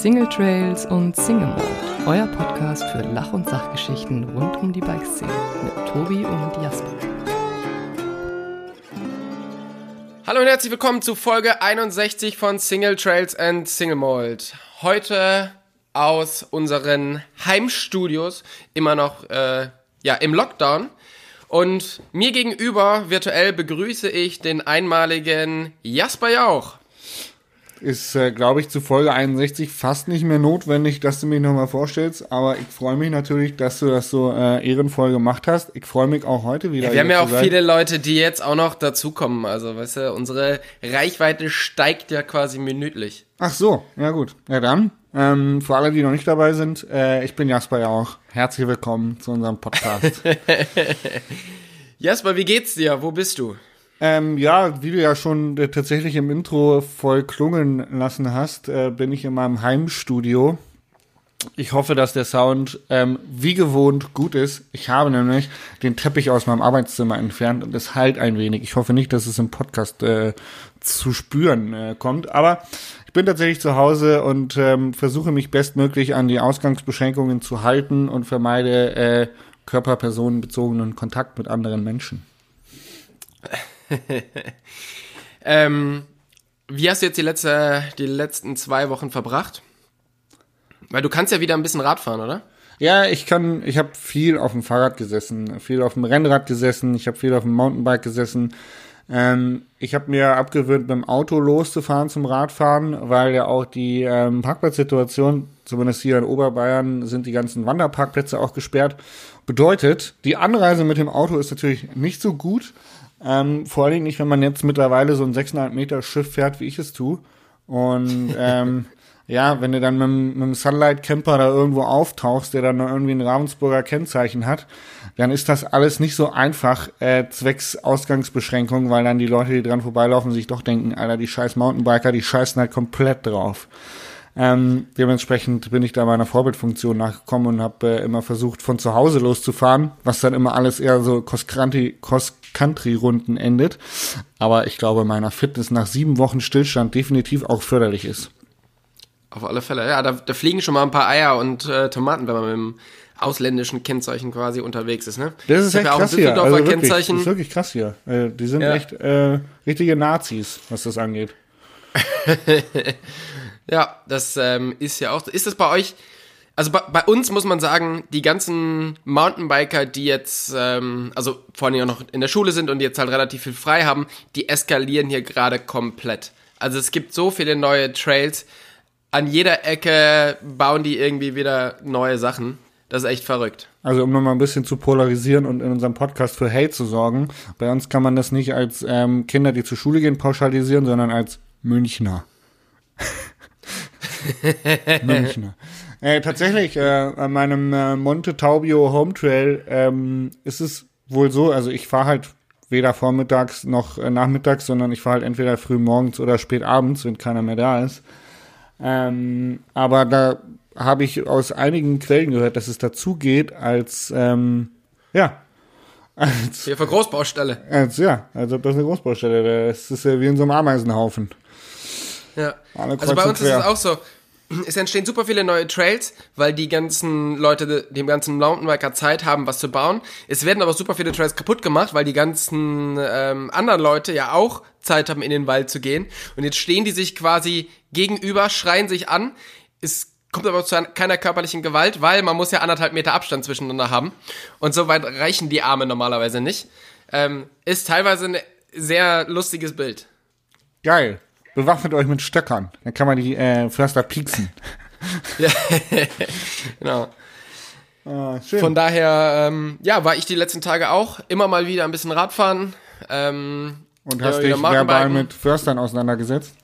Single Trails und Single Mode, euer Podcast für Lach- und Sachgeschichten rund um die Bikeszene mit Tobi und Jasper. Hallo und herzlich willkommen zu Folge 61 von Single Trails and Single Mold. Heute aus unseren Heimstudios, immer noch äh, ja, im Lockdown. Und mir gegenüber virtuell begrüße ich den einmaligen Jasper Jauch. Ist, äh, glaube ich, zu Folge 61 fast nicht mehr notwendig, dass du mich nochmal vorstellst. Aber ich freue mich natürlich, dass du das so äh, ehrenvoll gemacht hast. Ich freue mich auch heute wieder. Ja, wir haben ja auch viele Leute, die jetzt auch noch dazukommen. Also, weißt du, unsere Reichweite steigt ja quasi minütlich. Ach so, ja gut. Ja dann, ähm, für alle, die noch nicht dabei sind, äh, ich bin Jasper ja auch. Herzlich willkommen zu unserem Podcast. Jasper, wie geht's dir? Wo bist du? Ähm, ja, wie du ja schon äh, tatsächlich im Intro voll klungen lassen hast, äh, bin ich in meinem Heimstudio. Ich hoffe, dass der Sound ähm, wie gewohnt gut ist. Ich habe nämlich den Teppich aus meinem Arbeitszimmer entfernt und es halt ein wenig. Ich hoffe nicht, dass es im Podcast äh, zu spüren äh, kommt. Aber ich bin tatsächlich zu Hause und ähm, versuche mich bestmöglich an die Ausgangsbeschränkungen zu halten und vermeide äh, körperpersonenbezogenen Kontakt mit anderen Menschen. ähm, wie hast du jetzt die, letzte, die letzten zwei Wochen verbracht? Weil du kannst ja wieder ein bisschen Rad fahren, oder? Ja, ich kann, ich habe viel auf dem Fahrrad gesessen, viel auf dem Rennrad gesessen, ich habe viel auf dem Mountainbike gesessen. Ähm, ich habe mir abgewöhnt, mit dem Auto loszufahren zum Radfahren, weil ja auch die ähm, Parkplatzsituation, zumindest hier in Oberbayern, sind die ganzen Wanderparkplätze auch gesperrt. Bedeutet, die Anreise mit dem Auto ist natürlich nicht so gut. Ähm, vor allen Dingen nicht, wenn man jetzt mittlerweile so ein 6,5 Meter Schiff fährt, wie ich es tue. Und ähm, ja, wenn du dann mit, mit dem Sunlight Camper da irgendwo auftauchst, der dann noch irgendwie ein Ravensburger Kennzeichen hat, dann ist das alles nicht so einfach äh, zwecks Ausgangsbeschränkung, weil dann die Leute, die dran vorbeilaufen, sich doch denken, Alter, die scheiß Mountainbiker, die scheißen halt komplett drauf. Ähm, dementsprechend bin ich da meiner Vorbildfunktion nachgekommen und habe äh, immer versucht, von zu Hause loszufahren, was dann immer alles eher so Cross-Country-Runden endet. Aber ich glaube, meiner Fitness nach sieben Wochen Stillstand definitiv auch förderlich ist. Auf alle Fälle, ja, da, da fliegen schon mal ein paar Eier und äh, Tomaten, wenn man mit dem ausländischen Kennzeichen quasi unterwegs ist, ne? Das ist echt ja krass hier. Also wirklich, das ist wirklich krass hier. Äh, die sind ja. echt äh, richtige Nazis, was das angeht. Ja, das ähm, ist ja auch. Ist das bei euch? Also bei, bei, uns muss man sagen, die ganzen Mountainbiker, die jetzt, ähm, also vor allem auch noch in der Schule sind und jetzt halt relativ viel frei haben, die eskalieren hier gerade komplett. Also es gibt so viele neue Trails. An jeder Ecke bauen die irgendwie wieder neue Sachen. Das ist echt verrückt. Also um nochmal ein bisschen zu polarisieren und in unserem Podcast für Hate zu sorgen, bei uns kann man das nicht als ähm, Kinder, die zur Schule gehen, pauschalisieren, sondern als Münchner. Münchner. Äh, tatsächlich, äh, an meinem äh, Monte Taubio Home Trail ähm, ist es wohl so, also ich fahre halt weder vormittags noch äh, nachmittags, sondern ich fahre halt entweder früh morgens oder spät abends, wenn keiner mehr da ist. Ähm, aber da habe ich aus einigen Quellen gehört, dass es dazu geht als, ähm, ja, als, Hier für Großbaustelle. Als, ja, also das ist eine Großbaustelle. Das ist ja wie in so einem Ameisenhaufen. Ja. Also bei uns ist es auch so. Es entstehen super viele neue Trails, weil die ganzen Leute, dem ganzen Mountainbiker Zeit haben, was zu bauen. Es werden aber super viele Trails kaputt gemacht, weil die ganzen ähm, anderen Leute ja auch Zeit haben, in den Wald zu gehen. Und jetzt stehen die sich quasi gegenüber, schreien sich an. Es kommt aber zu keiner körperlichen Gewalt, weil man muss ja anderthalb Meter Abstand zwischeneinander haben. Und so weit reichen die Arme normalerweise nicht. Ähm, ist teilweise ein sehr lustiges Bild. Geil. Bewaffnet euch mit Stöckern. Dann kann man die äh, Förster pieksen. genau. Ah, Von daher, ähm, ja, war ich die letzten Tage auch immer mal wieder ein bisschen Radfahren. Ähm, Und hast dich verbal mit Förstern auseinandergesetzt?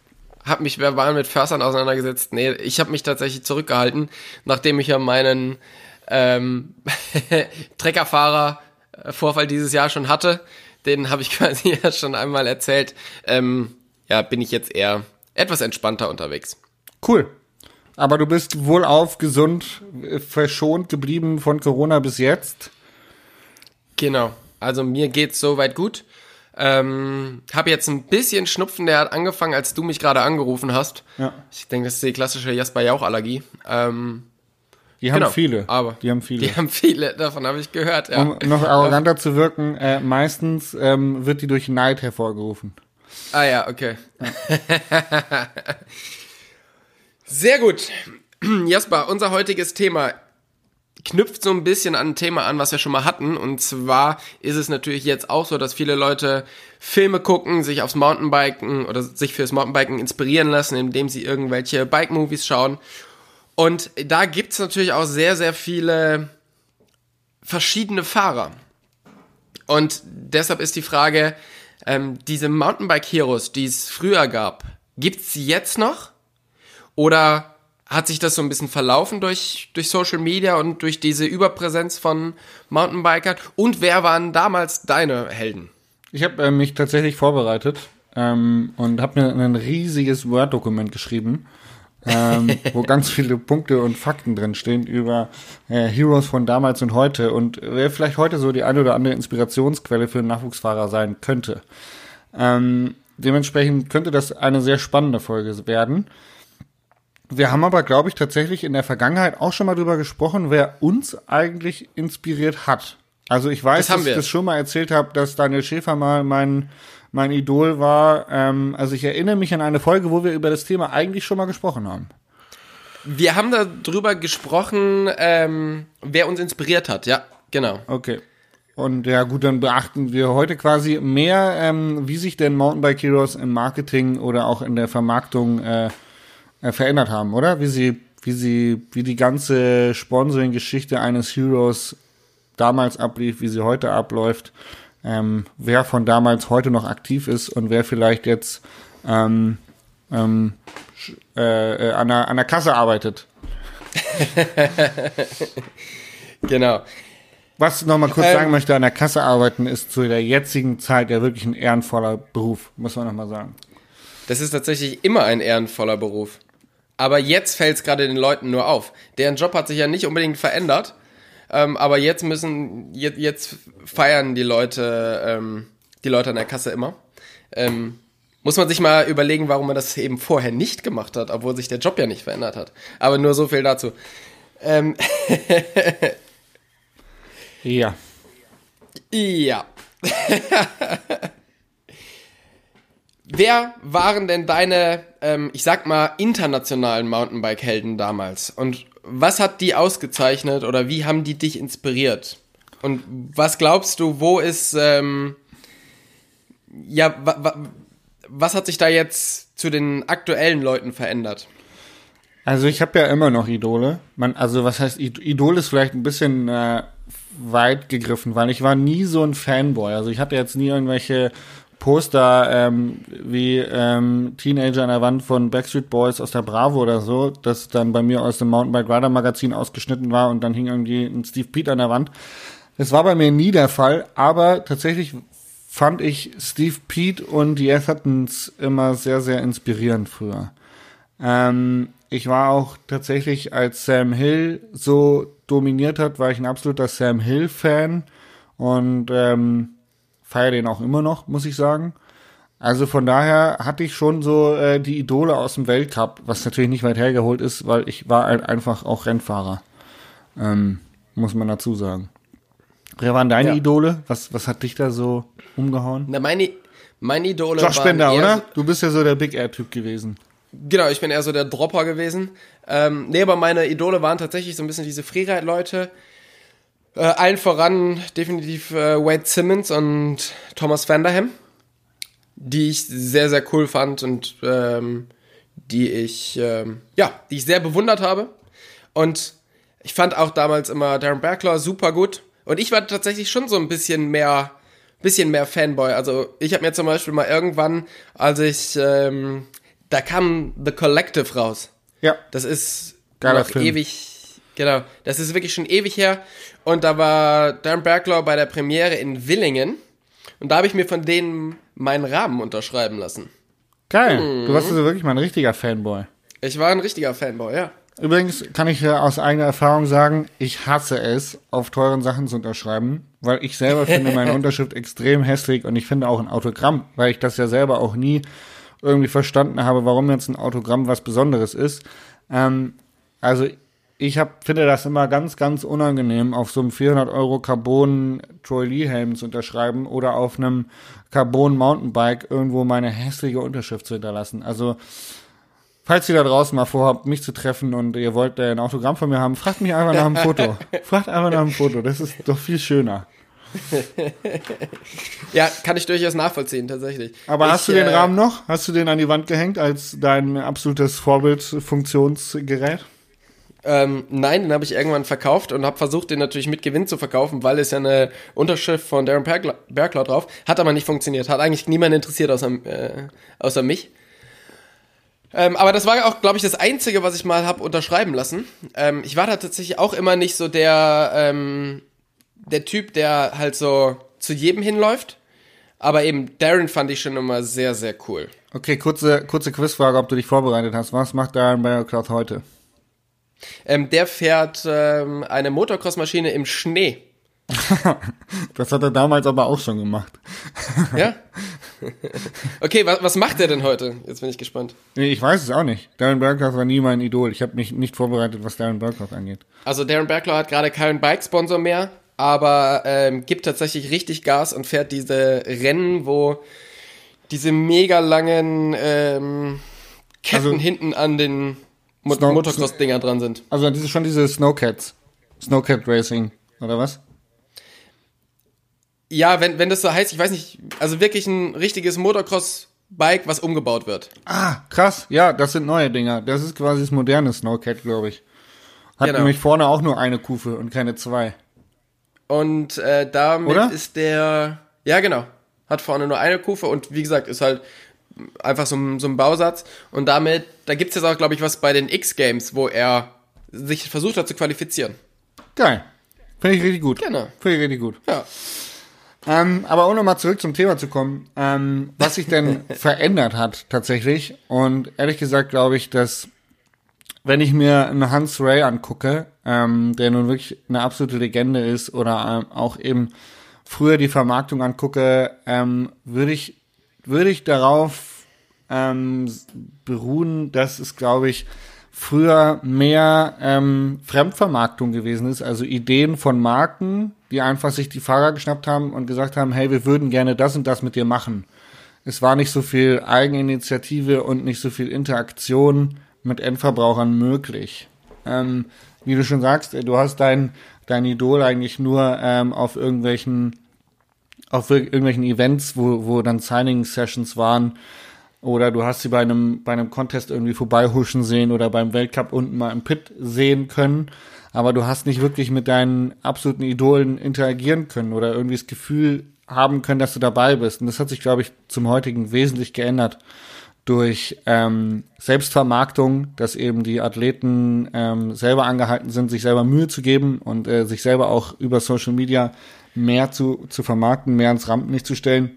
Hab mich verbal mit Förstern auseinandergesetzt. Nee, ich habe mich tatsächlich zurückgehalten, nachdem ich ja meinen ähm, Treckerfahrer-Vorfall dieses Jahr schon hatte. Den habe ich quasi ja schon einmal erzählt. Ähm, ja, bin ich jetzt eher etwas entspannter unterwegs. Cool. Aber du bist wohlauf, gesund, verschont geblieben von Corona bis jetzt. Genau. Also mir geht's soweit gut. Ähm, habe jetzt ein bisschen Schnupfen, der hat angefangen, als du mich gerade angerufen hast. Ja. Ich denke, das ist die klassische Jasper-Jauch-Allergie. Ähm, die haben genau, viele. Aber die haben viele. Die haben viele, davon habe ich gehört, ja. Um noch arroganter zu wirken, äh, meistens ähm, wird die durch Neid hervorgerufen. Ah ja, okay. Ja. Sehr gut. Jasper, unser heutiges Thema knüpft so ein bisschen an ein Thema an, was wir schon mal hatten. Und zwar ist es natürlich jetzt auch so, dass viele Leute Filme gucken, sich aufs Mountainbiken oder sich fürs Mountainbiken inspirieren lassen, indem sie irgendwelche Bike-Movies schauen. Und da gibt's natürlich auch sehr, sehr viele verschiedene Fahrer. Und deshalb ist die Frage, ähm, diese Mountainbike-Heroes, die es früher gab, gibt's sie jetzt noch? Oder hat sich das so ein bisschen verlaufen durch, durch Social Media und durch diese Überpräsenz von Mountainbikern? Und wer waren damals deine Helden? Ich habe äh, mich tatsächlich vorbereitet ähm, und habe mir ein riesiges Word-Dokument geschrieben, ähm, wo ganz viele Punkte und Fakten drin stehen über äh, Heroes von damals und heute und wer vielleicht heute so die eine oder andere Inspirationsquelle für einen Nachwuchsfahrer sein könnte. Ähm, dementsprechend könnte das eine sehr spannende Folge werden. Wir haben aber, glaube ich, tatsächlich in der Vergangenheit auch schon mal drüber gesprochen, wer uns eigentlich inspiriert hat. Also ich weiß, das dass ich das schon mal erzählt habe, dass Daniel Schäfer mal mein, mein Idol war. Ähm, also ich erinnere mich an eine Folge, wo wir über das Thema eigentlich schon mal gesprochen haben. Wir haben darüber gesprochen, ähm, wer uns inspiriert hat, ja, genau. Okay. Und ja gut, dann beachten wir heute quasi mehr, ähm, wie sich denn Mountainbike Heroes im Marketing oder auch in der Vermarktung äh, äh, verändert haben, oder? Wie sie, wie sie, wie die ganze Sponsoring-Geschichte eines Heroes damals ablief, wie sie heute abläuft, ähm, wer von damals heute noch aktiv ist und wer vielleicht jetzt ähm, ähm, äh, äh, an, der, an der Kasse arbeitet. genau. Was ich nochmal kurz ähm, sagen möchte, an der Kasse arbeiten ist zu der jetzigen Zeit ja wirklich ein ehrenvoller Beruf, muss man nochmal sagen. Das ist tatsächlich immer ein ehrenvoller Beruf. Aber jetzt fällt es gerade den Leuten nur auf. Deren Job hat sich ja nicht unbedingt verändert. Ähm, aber jetzt müssen, jetzt, jetzt feiern die Leute, ähm, die Leute an der Kasse immer. Ähm, muss man sich mal überlegen, warum man das eben vorher nicht gemacht hat, obwohl sich der Job ja nicht verändert hat. Aber nur so viel dazu. Ähm ja. Ja. Wer waren denn deine, ähm, ich sag mal, internationalen Mountainbike-Helden damals? Und was hat die ausgezeichnet oder wie haben die dich inspiriert? Und was glaubst du, wo ist, ähm, ja, wa, wa, was hat sich da jetzt zu den aktuellen Leuten verändert? Also ich habe ja immer noch Idole. Man, also was heißt Idol ist vielleicht ein bisschen äh, weit gegriffen, weil ich war nie so ein Fanboy. Also ich hatte jetzt nie irgendwelche Poster ähm, wie ähm, Teenager an der Wand von Backstreet Boys aus der Bravo oder so, das dann bei mir aus dem Mountainbike Rider Magazin ausgeschnitten war und dann hing irgendwie ein Steve Pete an der Wand. Das war bei mir nie der Fall, aber tatsächlich fand ich Steve Pete und die Athertons immer sehr, sehr inspirierend früher. Ähm, ich war auch tatsächlich, als Sam Hill so dominiert hat, war ich ein absoluter Sam Hill-Fan und ähm, feiere den auch immer noch, muss ich sagen. Also von daher hatte ich schon so äh, die Idole aus dem Weltcup, was natürlich nicht weit hergeholt ist, weil ich war halt einfach auch Rennfahrer. Ähm, muss man dazu sagen. Wer waren deine ja. Idole? Was, was hat dich da so umgehauen? Na, meine, meine Idole Josh Bender, oder? Du bist ja so der Big Air-Typ gewesen. Genau, ich bin eher so der Dropper gewesen. Ähm, nee, aber meine Idole waren tatsächlich so ein bisschen diese Freeride-Leute, äh, allen voran definitiv äh, Wade Simmons und Thomas Vanderham, die ich sehr, sehr cool fand und ähm, die ich, ähm, ja, die ich sehr bewundert habe. Und ich fand auch damals immer Darren Berkler super gut. Und ich war tatsächlich schon so ein bisschen mehr, bisschen mehr Fanboy. Also ich habe mir zum Beispiel mal irgendwann, als ich, ähm, da kam The Collective raus. Ja. Das ist Geiler noch Film. ewig Genau, das ist wirklich schon ewig her. Und da war Dan Berglaw bei der Premiere in Willingen. Und da habe ich mir von denen meinen Rahmen unterschreiben lassen. Geil. Mhm. Du warst also wirklich mal ein richtiger Fanboy. Ich war ein richtiger Fanboy, ja. Übrigens kann ich aus eigener Erfahrung sagen, ich hasse es, auf teuren Sachen zu unterschreiben, weil ich selber finde meine Unterschrift extrem hässlich und ich finde auch ein Autogramm, weil ich das ja selber auch nie irgendwie verstanden habe, warum jetzt ein Autogramm was Besonderes ist. Ähm, also ich hab, finde das immer ganz, ganz unangenehm, auf so einem 400 Euro Carbon Troy Lee Helm zu unterschreiben oder auf einem Carbon Mountainbike irgendwo meine hässliche Unterschrift zu hinterlassen. Also Falls ihr da draußen mal vorhabt, mich zu treffen und ihr wollt ein Autogramm von mir haben, fragt mich einfach nach einem Foto. fragt einfach nach einem Foto. Das ist doch viel schöner. ja, kann ich durchaus nachvollziehen, tatsächlich. Aber ich, hast du den äh, Rahmen noch? Hast du den an die Wand gehängt als dein absolutes Vorbildfunktionsgerät? Ähm, nein, den habe ich irgendwann verkauft und habe versucht, den natürlich mit Gewinn zu verkaufen, weil es ja eine Unterschrift von Darren Bergler drauf. Hat aber nicht funktioniert. Hat eigentlich niemand interessiert außer, äh, außer mich. Ähm, aber das war auch, glaube ich, das Einzige, was ich mal habe unterschreiben lassen. Ähm, ich war da tatsächlich auch immer nicht so der, ähm, der Typ, der halt so zu jedem hinläuft. Aber eben Darren fand ich schon immer sehr, sehr cool. Okay, kurze, kurze Quizfrage, ob du dich vorbereitet hast. Was macht Darren Bearcloth heute? Ähm, der fährt ähm, eine Motocross-Maschine im Schnee. das hat er damals aber auch schon gemacht. ja? Okay, was, was macht er denn heute? Jetzt bin ich gespannt. Nee, ich weiß es auch nicht. Darren Bergloff war nie mein Idol. Ich habe mich nicht vorbereitet, was Darren Bergloff angeht. Also Darren Bergloff hat gerade keinen Bike-Sponsor mehr, aber ähm, gibt tatsächlich richtig Gas und fährt diese Rennen, wo diese mega langen ähm, Ketten also, hinten an den Mo Motocross-Dinger dran sind. Also diese, schon diese Snowcats. Snowcat Racing, oder was? Ja, wenn, wenn das so heißt, ich weiß nicht, also wirklich ein richtiges Motocross-Bike, was umgebaut wird. Ah, krass. Ja, das sind neue Dinger. Das ist quasi das moderne Snowcat, glaube ich. Hat genau. nämlich vorne auch nur eine Kufe und keine zwei. Und äh, damit Oder? ist der, ja genau, hat vorne nur eine Kufe und wie gesagt, ist halt einfach so, ein, so ein Bausatz. Und damit, da gibt's jetzt auch, glaube ich, was bei den X-Games, wo er sich versucht hat zu qualifizieren. Geil. Finde ich richtig gut. Genau. Finde ich richtig gut. Ja. Ähm, aber um nochmal zurück zum Thema zu kommen, ähm, was sich denn verändert hat tatsächlich. Und ehrlich gesagt glaube ich, dass wenn ich mir einen Hans Ray angucke, ähm, der nun wirklich eine absolute Legende ist, oder ähm, auch eben früher die Vermarktung angucke, ähm, würde ich, würde ich darauf ähm, beruhen, dass es, glaube ich, früher mehr ähm, Fremdvermarktung gewesen ist, also Ideen von Marken, die einfach sich die Fahrer geschnappt haben und gesagt haben, hey, wir würden gerne das und das mit dir machen. Es war nicht so viel Eigeninitiative und nicht so viel Interaktion mit Endverbrauchern möglich. Ähm, wie du schon sagst, du hast dein, dein Idol eigentlich nur ähm, auf irgendwelchen auf irgendwelchen Events, wo, wo dann Signing-Sessions waren, oder du hast sie bei einem, bei einem Contest irgendwie vorbeihuschen sehen oder beim Weltcup unten mal im Pit sehen können aber du hast nicht wirklich mit deinen absoluten Idolen interagieren können oder irgendwie das Gefühl haben können, dass du dabei bist. Und das hat sich, glaube ich, zum heutigen wesentlich geändert durch ähm, Selbstvermarktung, dass eben die Athleten ähm, selber angehalten sind, sich selber Mühe zu geben und äh, sich selber auch über Social Media mehr zu, zu vermarkten, mehr ans Rampenlicht zu stellen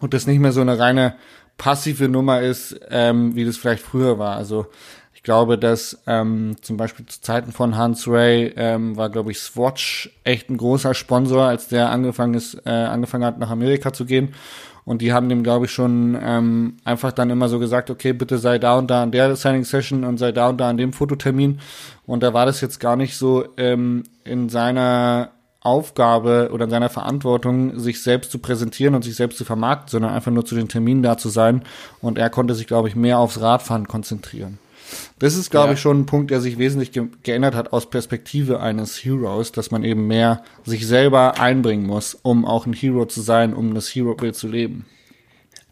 und das nicht mehr so eine reine passive Nummer ist, ähm, wie das vielleicht früher war. Also ich glaube, dass ähm, zum Beispiel zu Zeiten von Hans Ray ähm, war, glaube ich, Swatch echt ein großer Sponsor, als der angefangen ist, äh, angefangen hat, nach Amerika zu gehen. Und die haben dem, glaube ich, schon ähm, einfach dann immer so gesagt, okay, bitte sei da und da an der Signing Session und sei da und da an dem Fototermin. Und da war das jetzt gar nicht so ähm, in seiner Aufgabe oder in seiner Verantwortung, sich selbst zu präsentieren und sich selbst zu vermarkten, sondern einfach nur zu den Terminen da zu sein. Und er konnte sich, glaube ich, mehr aufs Radfahren konzentrieren. Das ist, glaube ja. ich, schon ein Punkt, der sich wesentlich ge geändert hat aus Perspektive eines Heroes, dass man eben mehr sich selber einbringen muss, um auch ein Hero zu sein, um das Hero-Bild zu leben.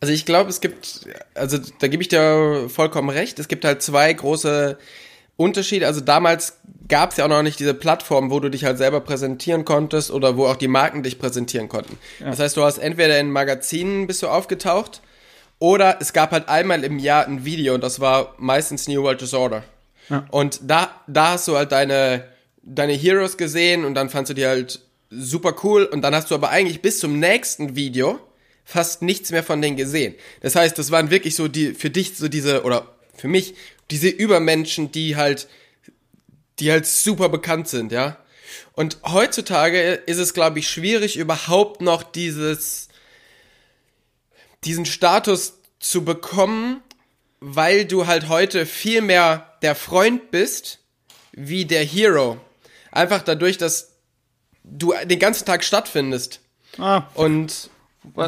Also ich glaube, es gibt, also da gebe ich dir vollkommen recht, es gibt halt zwei große Unterschiede. Also damals gab es ja auch noch nicht diese Plattform, wo du dich halt selber präsentieren konntest oder wo auch die Marken dich präsentieren konnten. Ja. Das heißt, du hast entweder in Magazinen bist du aufgetaucht oder es gab halt einmal im Jahr ein Video und das war meistens New World Disorder. Ja. Und da, da hast du halt deine, deine Heroes gesehen und dann fandst du die halt super cool und dann hast du aber eigentlich bis zum nächsten Video fast nichts mehr von denen gesehen. Das heißt, das waren wirklich so die, für dich so diese, oder für mich, diese Übermenschen, die halt, die halt super bekannt sind, ja. Und heutzutage ist es, glaube ich, schwierig, überhaupt noch dieses, diesen Status zu bekommen, weil du halt heute viel mehr der Freund bist, wie der Hero. Einfach dadurch, dass du den ganzen Tag stattfindest. Ah. Und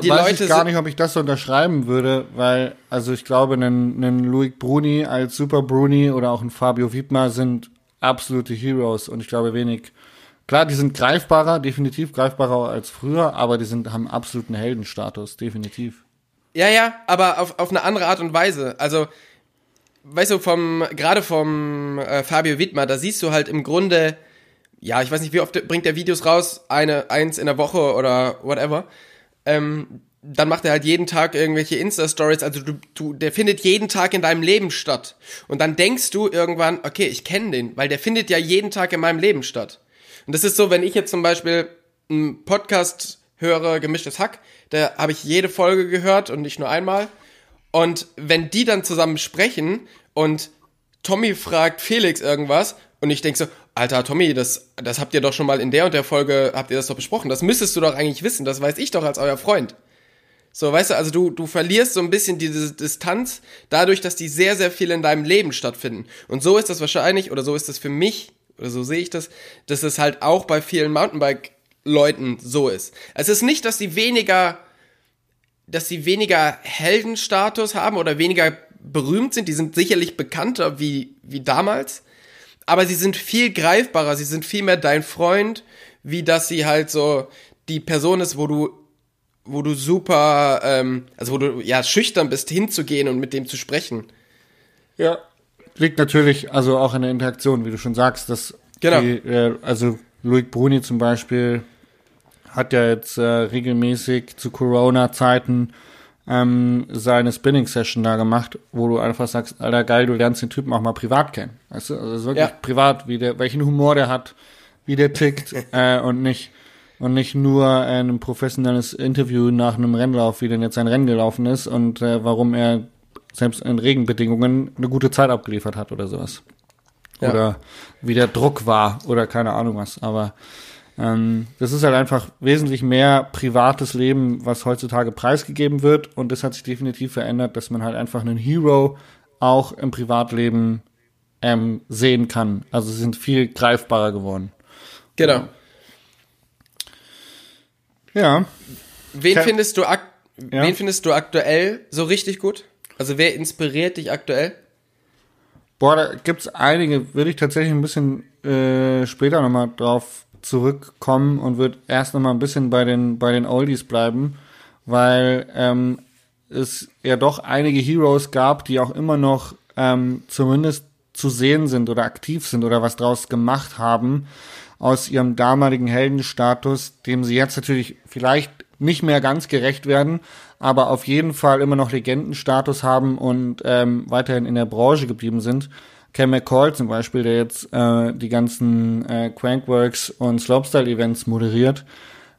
die Weiß Leute ich gar nicht, ob ich das so unterschreiben würde, weil, also ich glaube, ein, ein Luik Bruni als Super Bruni oder auch ein Fabio Wiedmer sind absolute Heroes und ich glaube wenig. Klar, die sind greifbarer, definitiv greifbarer als früher, aber die sind, haben absoluten Heldenstatus, definitiv. Ja, ja, aber auf, auf eine andere Art und Weise. Also, weißt du, vom, gerade vom äh, Fabio Wittmer, da siehst du halt im Grunde, ja, ich weiß nicht, wie oft bringt der Videos raus, eine, eins in der Woche oder whatever. Ähm, dann macht er halt jeden Tag irgendwelche Insta-Stories, also du, du, der findet jeden Tag in deinem Leben statt. Und dann denkst du irgendwann, okay, ich kenne den, weil der findet ja jeden Tag in meinem Leben statt. Und das ist so, wenn ich jetzt zum Beispiel einen Podcast höre, gemischtes Hack, da habe ich jede Folge gehört und nicht nur einmal. Und wenn die dann zusammen sprechen und Tommy fragt Felix irgendwas und ich denke so, Alter Tommy, das, das habt ihr doch schon mal in der und der Folge, habt ihr das doch besprochen. Das müsstest du doch eigentlich wissen, das weiß ich doch als euer Freund. So, weißt du, also du, du verlierst so ein bisschen diese Distanz dadurch, dass die sehr, sehr viel in deinem Leben stattfinden. Und so ist das wahrscheinlich, oder so ist das für mich, oder so sehe ich das, dass es halt auch bei vielen Mountainbike-Leuten so ist. Es ist nicht, dass sie weniger, dass sie weniger Heldenstatus haben oder weniger berühmt sind. Die sind sicherlich bekannter wie, wie damals. Aber sie sind viel greifbarer. Sie sind viel mehr dein Freund, wie dass sie halt so die Person ist, wo du wo du super, ähm, also wo du ja schüchtern bist, hinzugehen und mit dem zu sprechen. Ja. Liegt natürlich also auch in der Interaktion, wie du schon sagst, dass genau. Die, äh, also Luik Bruni zum Beispiel hat ja jetzt äh, regelmäßig zu Corona-Zeiten ähm, seine Spinning-Session da gemacht, wo du einfach sagst, Alter, geil, du lernst den Typen auch mal privat kennen. Weißt du, also wirklich ja. privat, wie der, welchen Humor der hat, wie der tickt äh, und nicht und nicht nur ein professionelles Interview nach einem Rennlauf, wie denn jetzt sein Rennen gelaufen ist und äh, warum er selbst in Regenbedingungen eine gute Zeit abgeliefert hat oder sowas. Ja. Oder wie der Druck war oder keine Ahnung was. Aber ähm, das ist halt einfach wesentlich mehr privates Leben, was heutzutage preisgegeben wird und das hat sich definitiv verändert, dass man halt einfach einen Hero auch im Privatleben ähm, sehen kann. Also sie sind viel greifbarer geworden. Genau. Ja. Wen Ke findest du ak ja. wen findest du aktuell so richtig gut? Also wer inspiriert dich aktuell? Boah, da gibt's einige, würde ich tatsächlich ein bisschen äh, später nochmal drauf zurückkommen und würde erst nochmal ein bisschen bei den, bei den Oldies bleiben, weil ähm, es ja doch einige Heroes gab, die auch immer noch ähm, zumindest zu sehen sind oder aktiv sind oder was draus gemacht haben aus ihrem damaligen Heldenstatus, dem sie jetzt natürlich vielleicht nicht mehr ganz gerecht werden, aber auf jeden Fall immer noch Legendenstatus haben und ähm, weiterhin in der Branche geblieben sind. Cam McCall zum Beispiel, der jetzt äh, die ganzen äh, Crankworks und Slopestyle-Events moderiert,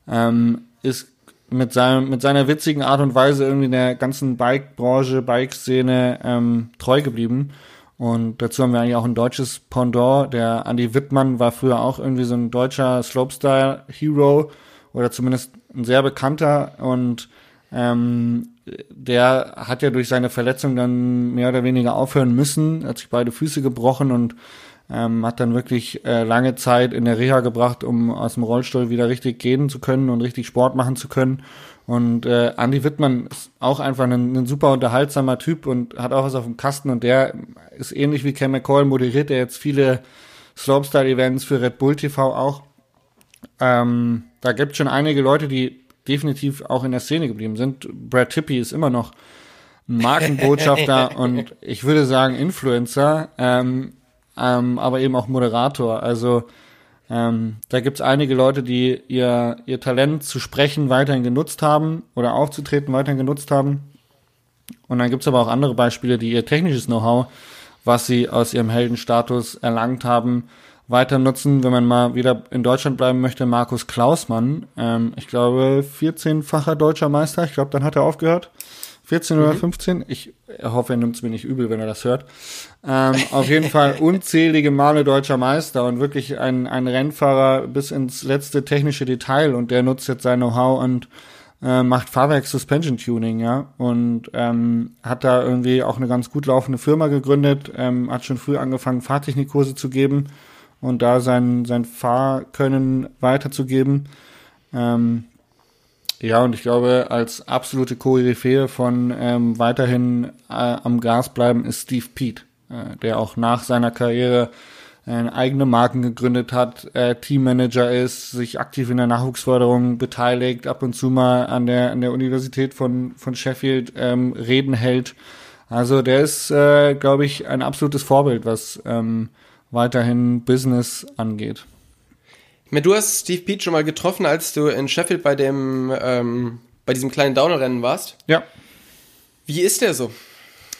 ähm, ist mit, seinem, mit seiner witzigen Art und Weise irgendwie in der ganzen Bike-Branche, Bike-Szene ähm, treu geblieben und dazu haben wir eigentlich auch ein deutsches Pendant. Der Andy Wittmann war früher auch irgendwie so ein deutscher Slopestyle-Hero oder zumindest ein sehr bekannter. Und ähm, der hat ja durch seine Verletzung dann mehr oder weniger aufhören müssen, hat sich beide Füße gebrochen und ähm, hat dann wirklich äh, lange Zeit in der Reha gebracht, um aus dem Rollstuhl wieder richtig gehen zu können und richtig Sport machen zu können. Und äh, Andy Wittmann ist auch einfach ein, ein, super unterhaltsamer Typ und hat auch was auf dem Kasten und der ist ähnlich wie Cam McCall, moderiert er jetzt viele Slopestyle-Events für Red Bull TV auch. Ähm, da gibt es schon einige Leute, die definitiv auch in der Szene geblieben sind. Brad Tippy ist immer noch ein Markenbotschafter und ich würde sagen Influencer, ähm, ähm, aber eben auch Moderator. Also ähm, da gibt es einige Leute, die ihr, ihr Talent zu sprechen weiterhin genutzt haben oder aufzutreten weiterhin genutzt haben. Und dann gibt es aber auch andere Beispiele, die ihr technisches Know-how, was sie aus ihrem Heldenstatus erlangt haben, weiter nutzen. Wenn man mal wieder in Deutschland bleiben möchte, Markus Klausmann, ähm, ich glaube 14-facher deutscher Meister, ich glaube, dann hat er aufgehört. 14 mhm. oder 15. Ich hoffe, er nimmt es mir nicht übel, wenn er das hört. Ähm, auf jeden Fall unzählige Male deutscher Meister und wirklich ein, ein Rennfahrer bis ins letzte technische Detail und der nutzt jetzt sein Know-how und äh, macht Fahrwerk Suspension Tuning, ja, und ähm, hat da irgendwie auch eine ganz gut laufende Firma gegründet, ähm, hat schon früh angefangen, Fahrtechnikkurse zu geben und da sein, sein Fahrkönnen weiterzugeben. Ähm, ja, und ich glaube, als absolute Koryphäe von ähm, weiterhin äh, am Gas bleiben ist Steve Pete, äh, der auch nach seiner Karriere äh, eigene Marken gegründet hat, äh, Teammanager ist, sich aktiv in der Nachwuchsförderung beteiligt, ab und zu mal an der an der Universität von von Sheffield ähm, Reden hält. Also der ist, äh, glaube ich, ein absolutes Vorbild, was ähm, weiterhin Business angeht. Du hast Steve Pete schon mal getroffen, als du in Sheffield bei dem ähm, bei diesem kleinen Downhill-Rennen warst. Ja. Wie ist der so?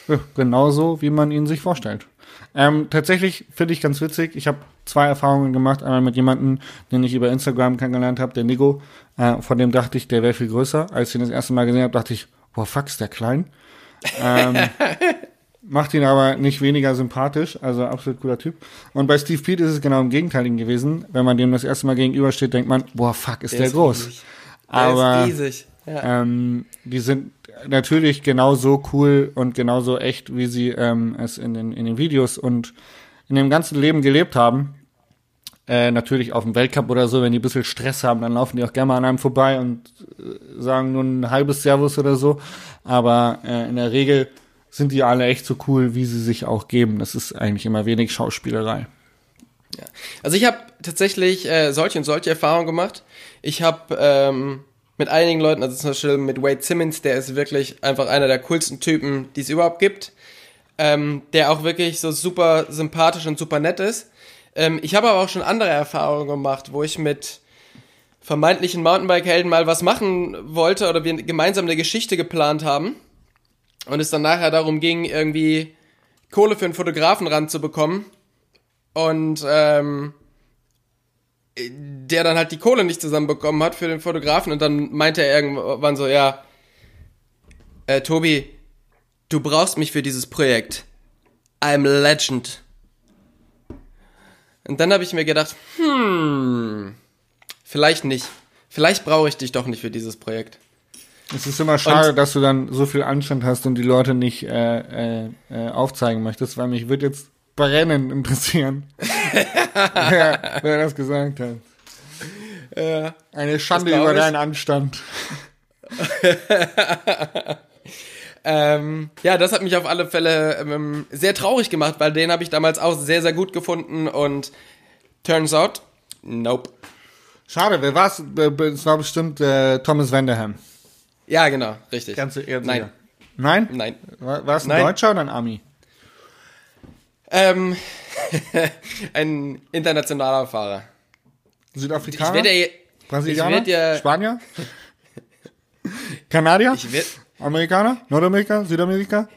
Ja, genauso, wie man ihn sich vorstellt. Ähm, tatsächlich finde ich ganz witzig. Ich habe zwei Erfahrungen gemacht. Einmal mit jemandem, den ich über Instagram kennengelernt habe, der Nico. Äh, von dem dachte ich, der wäre viel größer. Als ich ihn das erste Mal gesehen habe, dachte ich, boah, fuck, ist der klein. Ähm, macht ihn aber nicht weniger sympathisch, also absolut cooler Typ. Und bei Steve Pete ist es genau im Gegenteiligen gewesen. Wenn man dem das erste Mal gegenübersteht, denkt man, boah, fuck, ist der, der ist groß. Riesig. Der aber ist ja. ähm, die sind natürlich genauso cool und genauso echt, wie sie ähm, es in den, in den Videos und in dem ganzen Leben gelebt haben. Äh, natürlich auf dem Weltcup oder so, wenn die ein bisschen Stress haben, dann laufen die auch gerne mal an einem vorbei und äh, sagen nur ein halbes Servus oder so. Aber äh, in der Regel sind die alle echt so cool, wie sie sich auch geben. Das ist eigentlich immer wenig Schauspielerei. Ja. Also ich habe tatsächlich äh, solche und solche Erfahrungen gemacht. Ich habe ähm, mit einigen Leuten, also zum Beispiel mit Wade Simmons, der ist wirklich einfach einer der coolsten Typen, die es überhaupt gibt. Ähm, der auch wirklich so super sympathisch und super nett ist. Ähm, ich habe aber auch schon andere Erfahrungen gemacht, wo ich mit vermeintlichen Mountainbike-Helden mal was machen wollte oder wir gemeinsam eine Geschichte geplant haben und es dann nachher darum ging, irgendwie Kohle für einen Fotografen ranzubekommen und ähm, der dann halt die Kohle nicht zusammenbekommen hat für den Fotografen und dann meinte er irgendwann so, ja, äh, Tobi, du brauchst mich für dieses Projekt. I'm legend. Und dann habe ich mir gedacht, hm, vielleicht nicht. Vielleicht brauche ich dich doch nicht für dieses Projekt. Es ist immer schade, und, dass du dann so viel Anstand hast und die Leute nicht äh, äh, äh aufzeigen möchtest, weil mich wird jetzt brennen interessieren, wer, wer das gesagt hat. Eine Schande über deinen Anstand. ähm, ja, das hat mich auf alle Fälle ähm, sehr traurig gemacht, weil den habe ich damals auch sehr, sehr gut gefunden und turns out, nope. Schade, wer war's? Es war bestimmt äh, Thomas Vanderham. Ja, genau, richtig. Ganz ehrlich. Nein. Nein? Nein. War, war es ein Nein. Deutscher oder ein Ami? Ähm, ein internationaler Fahrer. Südafrikaner? Ich werde, Brasilianer? Ich werde, Spanier? Kanadier? Ich werde, Amerikaner? Nordamerika? Südamerika?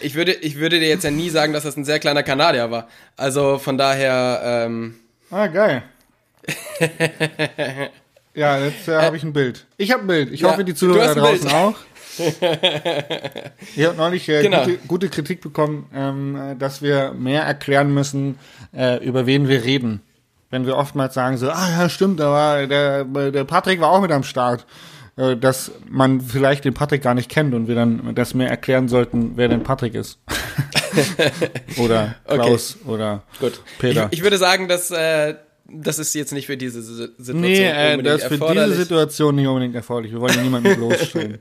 Ich würde, ich würde dir jetzt ja nie sagen, dass das ein sehr kleiner Kanadier war. Also von daher. Ähm, ah, geil. ja, jetzt äh, habe ich ein Bild. Ich habe ein Bild. Ich ja, hoffe, die Zuhörer da draußen auch. ich habe neulich äh, genau. gute, gute, Kritik bekommen, ähm, dass wir mehr erklären müssen, äh, über wen wir reden. Wenn wir oftmals sagen so, ah ja, stimmt, aber der, der Patrick war auch mit am Start. Äh, dass man vielleicht den Patrick gar nicht kennt und wir dann das mehr erklären sollten, wer denn Patrick ist. oder Klaus okay. oder Gut. Peter. Ich, ich würde sagen, dass äh, das ist jetzt nicht für diese Situation nee, äh, das ist für diese Situation nicht unbedingt erforderlich. Wir wollen niemanden bloßstellen.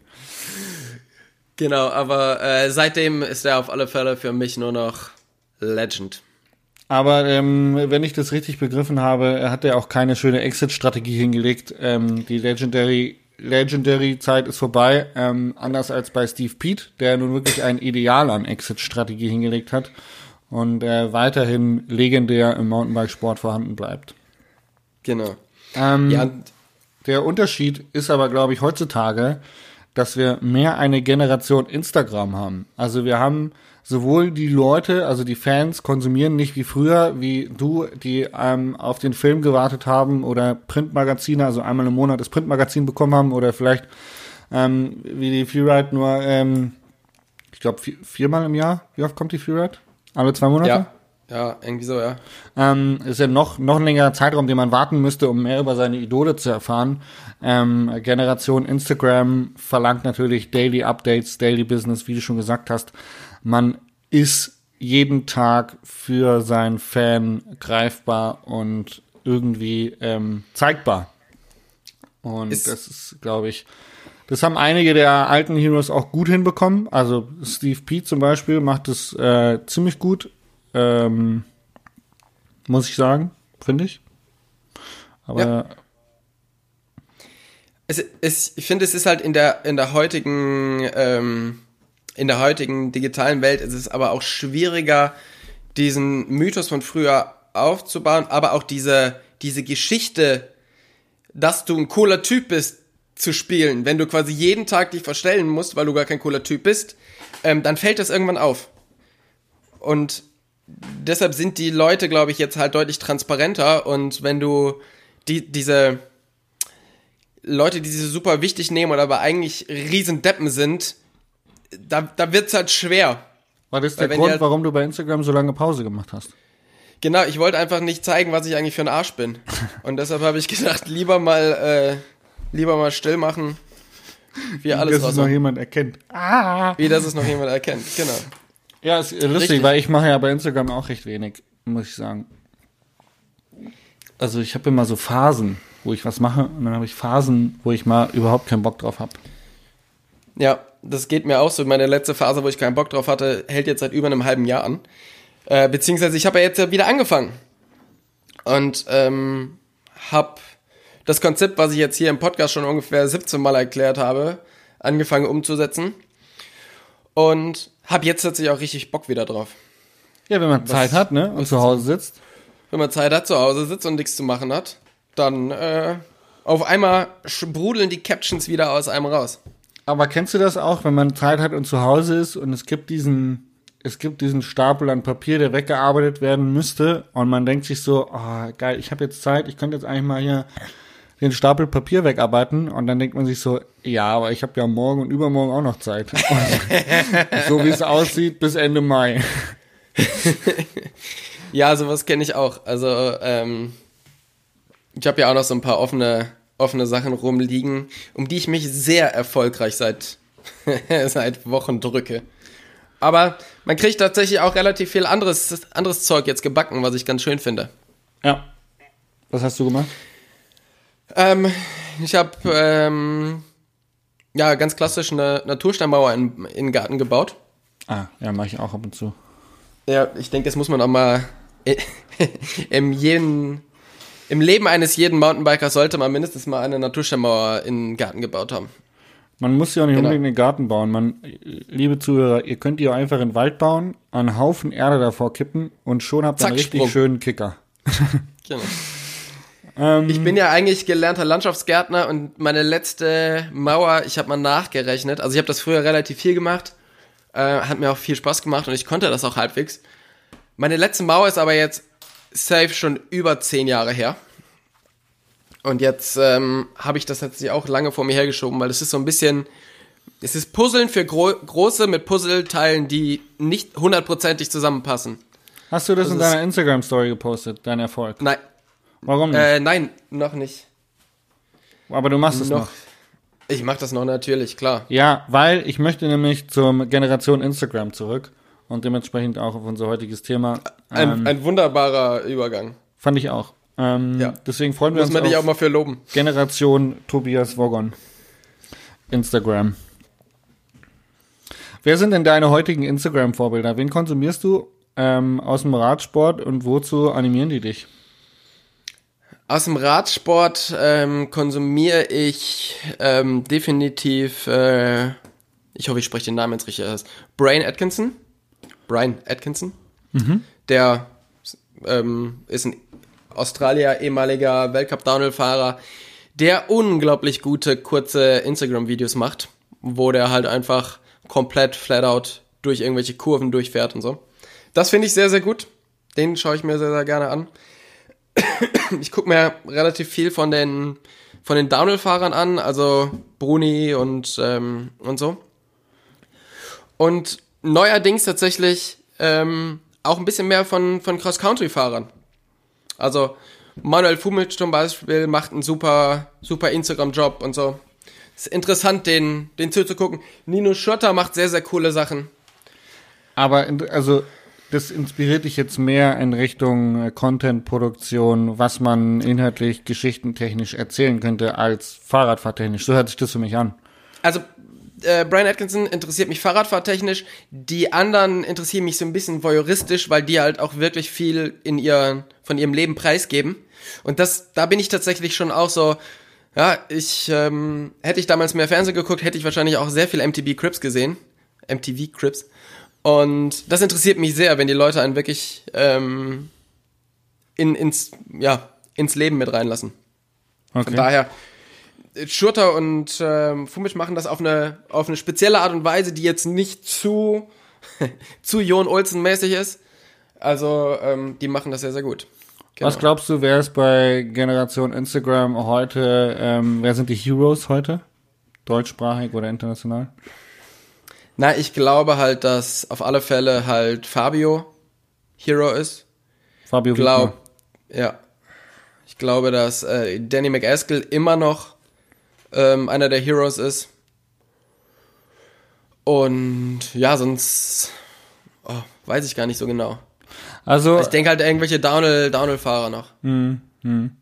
Genau, aber äh, seitdem ist er auf alle Fälle für mich nur noch Legend. Aber ähm, wenn ich das richtig begriffen habe, hat er auch keine schöne Exit-Strategie hingelegt. Ähm, die Legendary Legendary-Zeit ist vorbei, ähm, anders als bei Steve Pete, der nun wirklich ein Ideal an Exit-Strategie hingelegt hat und äh, weiterhin legendär im Mountainbike-Sport vorhanden bleibt. Genau. Ähm, ja. Der Unterschied ist aber, glaube ich, heutzutage, dass wir mehr eine Generation Instagram haben. Also wir haben sowohl die Leute, also die Fans konsumieren nicht wie früher, wie du, die ähm, auf den Film gewartet haben oder Printmagazine, also einmal im Monat das Printmagazin bekommen haben oder vielleicht ähm, wie die Freeride nur ähm, glaube, vier, viermal im Jahr. Wie oft kommt die Freeride? Alle zwei Monate? Ja. Ja, irgendwie so, ja. Ähm, ist ja noch, noch ein längerer Zeitraum, den man warten müsste, um mehr über seine Idole zu erfahren. Ähm, Generation Instagram verlangt natürlich Daily Updates, Daily Business, wie du schon gesagt hast. Man ist jeden Tag für seinen Fan greifbar und irgendwie ähm, zeigbar. Und ist das ist, glaube ich, das haben einige der alten Heroes auch gut hinbekommen. Also Steve P zum Beispiel macht es äh, ziemlich gut ähm, muss ich sagen, finde ich. Aber ja. es, es, ich finde, es ist halt in der, in der heutigen, ähm, in der heutigen digitalen Welt ist es aber auch schwieriger, diesen Mythos von früher aufzubauen, aber auch diese, diese Geschichte, dass du ein cooler Typ bist, zu spielen. Wenn du quasi jeden Tag dich verstellen musst, weil du gar kein cooler Typ bist, ähm, dann fällt das irgendwann auf. Und deshalb sind die Leute, glaube ich, jetzt halt deutlich transparenter und wenn du die, diese Leute, die sie super wichtig nehmen oder aber eigentlich riesen Deppen sind, da, da wird's halt schwer. War das der Grund, halt, warum du bei Instagram so lange Pause gemacht hast? Genau, ich wollte einfach nicht zeigen, was ich eigentlich für ein Arsch bin. Und deshalb habe ich gedacht, lieber mal, äh, lieber mal still machen, wie alles Wie das es noch jemand erkennt. Ah. Wie das es noch jemand erkennt, genau. Ja, ist lustig, Richtig. weil ich mache ja bei Instagram auch recht wenig, muss ich sagen. Also ich habe immer so Phasen, wo ich was mache und dann habe ich Phasen, wo ich mal überhaupt keinen Bock drauf habe. Ja, das geht mir auch so. Meine letzte Phase, wo ich keinen Bock drauf hatte, hält jetzt seit über einem halben Jahr an. Äh, beziehungsweise ich habe ja jetzt ja wieder angefangen. Und ähm, habe das Konzept, was ich jetzt hier im Podcast schon ungefähr 17 Mal erklärt habe, angefangen umzusetzen. Und hab jetzt tatsächlich auch richtig Bock wieder drauf. Ja, wenn man was, Zeit hat, ne? Und zu Hause sitzt. Wenn man Zeit hat, zu Hause sitzt und nichts zu machen hat, dann äh, auf einmal sprudeln die Captions wieder aus einem raus. Aber kennst du das auch, wenn man Zeit hat und zu Hause ist und es gibt diesen, es gibt diesen Stapel an Papier, der weggearbeitet werden müsste und man denkt sich so, oh, geil, ich habe jetzt Zeit, ich könnte jetzt eigentlich mal hier den Stapel Papier wegarbeiten und dann denkt man sich so, ja, aber ich habe ja morgen und übermorgen auch noch Zeit. so wie es aussieht, bis Ende Mai. ja, sowas kenne ich auch. Also ähm, ich habe ja auch noch so ein paar offene, offene Sachen rumliegen, um die ich mich sehr erfolgreich seit, seit Wochen drücke. Aber man kriegt tatsächlich auch relativ viel anderes, anderes Zeug jetzt gebacken, was ich ganz schön finde. Ja. Was hast du gemacht? Ähm, ich habe ähm, ja ganz klassisch eine Natursteinmauer in, in den Garten gebaut. Ah, ja, mache ich auch ab und zu. Ja, ich denke, das muss man auch mal im jeden im Leben eines jeden Mountainbikers sollte man mindestens mal eine Natursteinmauer in den Garten gebaut haben. Man muss ja auch nicht genau. unbedingt einen Garten bauen. Man, liebe Zuhörer, ihr könnt ja einfach einen Wald bauen, einen Haufen Erde davor kippen und schon habt ihr einen richtig Sprung. schönen Kicker. genau. Ähm, ich bin ja eigentlich gelernter Landschaftsgärtner und meine letzte Mauer, ich habe mal nachgerechnet, also ich habe das früher relativ viel gemacht, äh, hat mir auch viel Spaß gemacht und ich konnte das auch halbwegs. Meine letzte Mauer ist aber jetzt safe schon über zehn Jahre her. Und jetzt ähm, habe ich das tatsächlich auch lange vor mir hergeschoben, weil es ist so ein bisschen, es ist Puzzeln für gro große mit Puzzleteilen, die nicht hundertprozentig zusammenpassen. Hast du das, das in deiner Instagram-Story gepostet, dein Erfolg? Nein, Warum nicht? Äh, nein, noch nicht. Aber du machst es noch. noch. Ich mach das noch natürlich, klar. Ja, weil ich möchte nämlich zur Generation Instagram zurück und dementsprechend auch auf unser heutiges Thema. Ein, ähm, ein wunderbarer Übergang. Fand ich auch. Ähm, ja. Deswegen freuen wir Muss uns. Muss man dich auch mal für loben. Generation Tobias Wogon. Instagram. Wer sind denn deine heutigen Instagram-Vorbilder? Wen konsumierst du ähm, aus dem Radsport und wozu animieren die dich? Aus dem Radsport ähm, konsumiere ich ähm, definitiv, äh, ich hoffe, ich spreche den Namen jetzt richtig aus, Brian Atkinson. Brian Atkinson. Mhm. Der ähm, ist ein Australier, ehemaliger Weltcup-Downhill-Fahrer, der unglaublich gute, kurze Instagram-Videos macht, wo der halt einfach komplett flat out durch irgendwelche Kurven durchfährt und so. Das finde ich sehr, sehr gut. Den schaue ich mir sehr, sehr gerne an ich gucke mir relativ viel von den von den Downhill-Fahrern an, also Bruni und ähm, und so. Und neuerdings tatsächlich ähm, auch ein bisschen mehr von, von Cross-Country-Fahrern. Also Manuel Fumic zum Beispiel macht einen super, super Instagram-Job und so. Ist interessant, den, den zuzugucken. Nino Schotter macht sehr, sehr coole Sachen. Aber, also, das inspiriert dich jetzt mehr in Richtung äh, Content-Produktion, was man inhaltlich, geschichtentechnisch erzählen könnte, als Fahrradfahrtechnisch. So hört sich das für mich an. Also, äh, Brian Atkinson interessiert mich Fahrradfahrtechnisch. Die anderen interessieren mich so ein bisschen voyeuristisch, weil die halt auch wirklich viel in ihr, von ihrem Leben preisgeben. Und das, da bin ich tatsächlich schon auch so, ja, ich, ähm, hätte ich damals mehr Fernsehen geguckt, hätte ich wahrscheinlich auch sehr viel MTV Crips gesehen. MTV Crips. Und das interessiert mich sehr, wenn die Leute einen wirklich ähm, in, ins, ja, ins Leben mit reinlassen. Okay. Von daher, Schurter und ähm, Fumic machen das auf eine, auf eine spezielle Art und Weise, die jetzt nicht zu, zu Jon Olsen mäßig ist. Also, ähm, die machen das sehr, sehr gut. Genau. Was glaubst du, wer ist bei Generation Instagram heute, ähm, wer sind die Heroes heute? Deutschsprachig oder international? Na, ich glaube halt, dass auf alle Fälle halt Fabio Hero ist. Fabio Glaub, Ja. Ich glaube, dass äh, Danny McAskill immer noch ähm, einer der Heroes ist. Und ja, sonst oh, weiß ich gar nicht so genau. Also ich denke halt irgendwelche Downhill Downhill Fahrer noch. Hm, hm.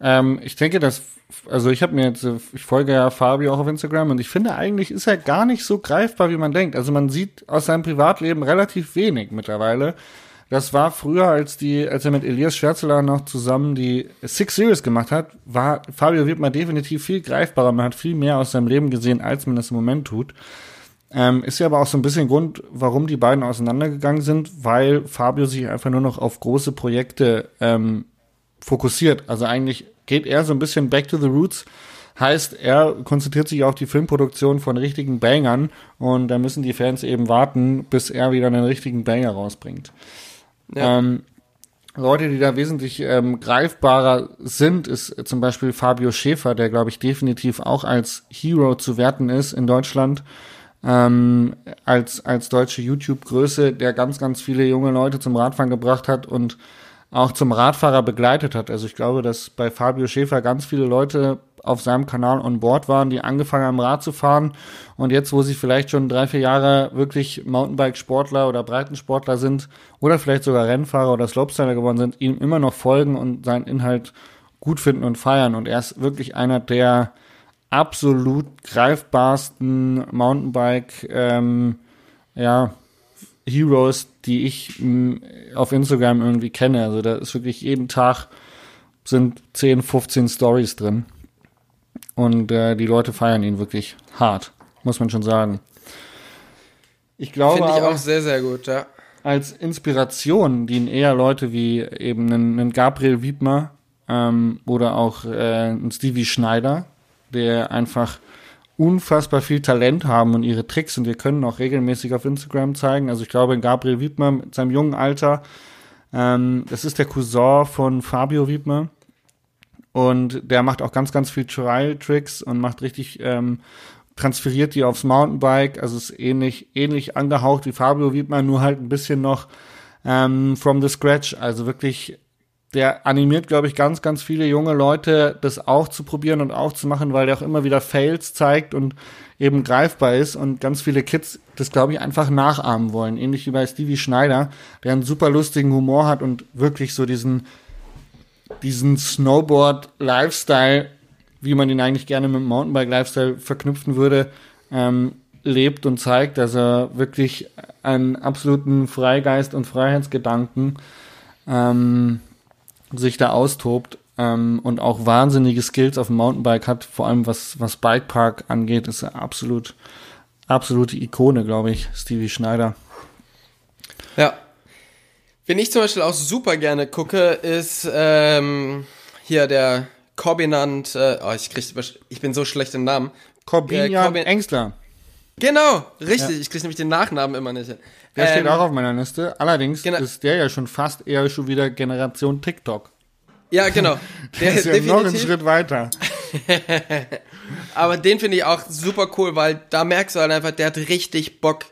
Ähm, ich denke, dass also ich habe mir jetzt, ich folge ja Fabio auch auf Instagram und ich finde eigentlich ist er gar nicht so greifbar, wie man denkt. Also man sieht aus seinem Privatleben relativ wenig mittlerweile. Das war früher, als die, als er mit Elias Schwärzeler noch zusammen die Six Series gemacht hat, war Fabio Wittmer definitiv viel greifbarer. Man hat viel mehr aus seinem Leben gesehen, als man das im Moment tut. Ähm, ist ja aber auch so ein bisschen Grund, warum die beiden auseinandergegangen sind, weil Fabio sich einfach nur noch auf große Projekte ähm, fokussiert. Also eigentlich geht er so ein bisschen back to the roots. Heißt, er konzentriert sich auf die Filmproduktion von richtigen Bangern und da müssen die Fans eben warten, bis er wieder einen richtigen Banger rausbringt. Ja. Ähm, Leute, die da wesentlich ähm, greifbarer sind, ist zum Beispiel Fabio Schäfer, der, glaube ich, definitiv auch als Hero zu werten ist in Deutschland. Ähm, als, als deutsche YouTube-Größe, der ganz, ganz viele junge Leute zum Radfahren gebracht hat und auch zum Radfahrer begleitet hat. Also ich glaube, dass bei Fabio Schäfer ganz viele Leute auf seinem Kanal on board waren, die angefangen haben, Rad zu fahren. Und jetzt, wo sie vielleicht schon drei, vier Jahre wirklich Mountainbike-Sportler oder Breitensportler sind oder vielleicht sogar Rennfahrer oder Slopestyler geworden sind, ihm immer noch folgen und seinen Inhalt gut finden und feiern. Und er ist wirklich einer der absolut greifbarsten Mountainbike, ähm, ja, Heroes, die ich mm, auf Instagram irgendwie kenne. Also da ist wirklich jeden Tag sind 10, 15 Stories drin. Und äh, die Leute feiern ihn wirklich hart, muss man schon sagen. Ich glaube Finde ich auch sehr, sehr gut, ja. Als Inspiration dienen eher Leute wie eben einen, einen Gabriel Wiedmer ähm, oder auch äh, ein Stevie Schneider, der einfach unfassbar viel Talent haben und ihre Tricks und wir können auch regelmäßig auf Instagram zeigen. Also ich glaube, Gabriel Wiedmer mit seinem jungen Alter, ähm, das ist der Cousin von Fabio Wiedmer und der macht auch ganz, ganz viel Trial-Tricks und macht richtig, ähm, transferiert die aufs Mountainbike, also ist ähnlich, ähnlich angehaucht wie Fabio Wiedmer, nur halt ein bisschen noch ähm, from the scratch, also wirklich der animiert, glaube ich, ganz, ganz viele junge Leute, das auch zu probieren und auch zu machen, weil der auch immer wieder Fails zeigt und eben greifbar ist und ganz viele Kids das, glaube ich, einfach nachahmen wollen. Ähnlich wie bei Stevie Schneider, der einen super lustigen Humor hat und wirklich so diesen, diesen Snowboard-Lifestyle, wie man ihn eigentlich gerne mit Mountainbike-Lifestyle verknüpfen würde, ähm, lebt und zeigt, er wirklich einen absoluten Freigeist und Freiheitsgedanken ähm, sich da austobt ähm, und auch wahnsinnige Skills auf dem Mountainbike hat, vor allem was, was Bikepark angeht, ist er absolut, absolute Ikone, glaube ich, Stevie Schneider. Ja. Wen ich zum Beispiel auch super gerne gucke, ist ähm, hier der Corbinant, äh, oh, ich, krieg, ich bin so schlecht im Namen. Corbinian äh, Corbin Engstler. Genau, richtig. Ja. Ich kriege nämlich den Nachnamen immer nicht. Der ähm, steht auch auf meiner Liste. Allerdings genau. ist der ja schon fast eher schon wieder Generation TikTok. Ja, genau. Der, der ist ja definitiv. noch einen Schritt weiter. Aber den finde ich auch super cool, weil da merkst du halt einfach, der hat richtig Bock,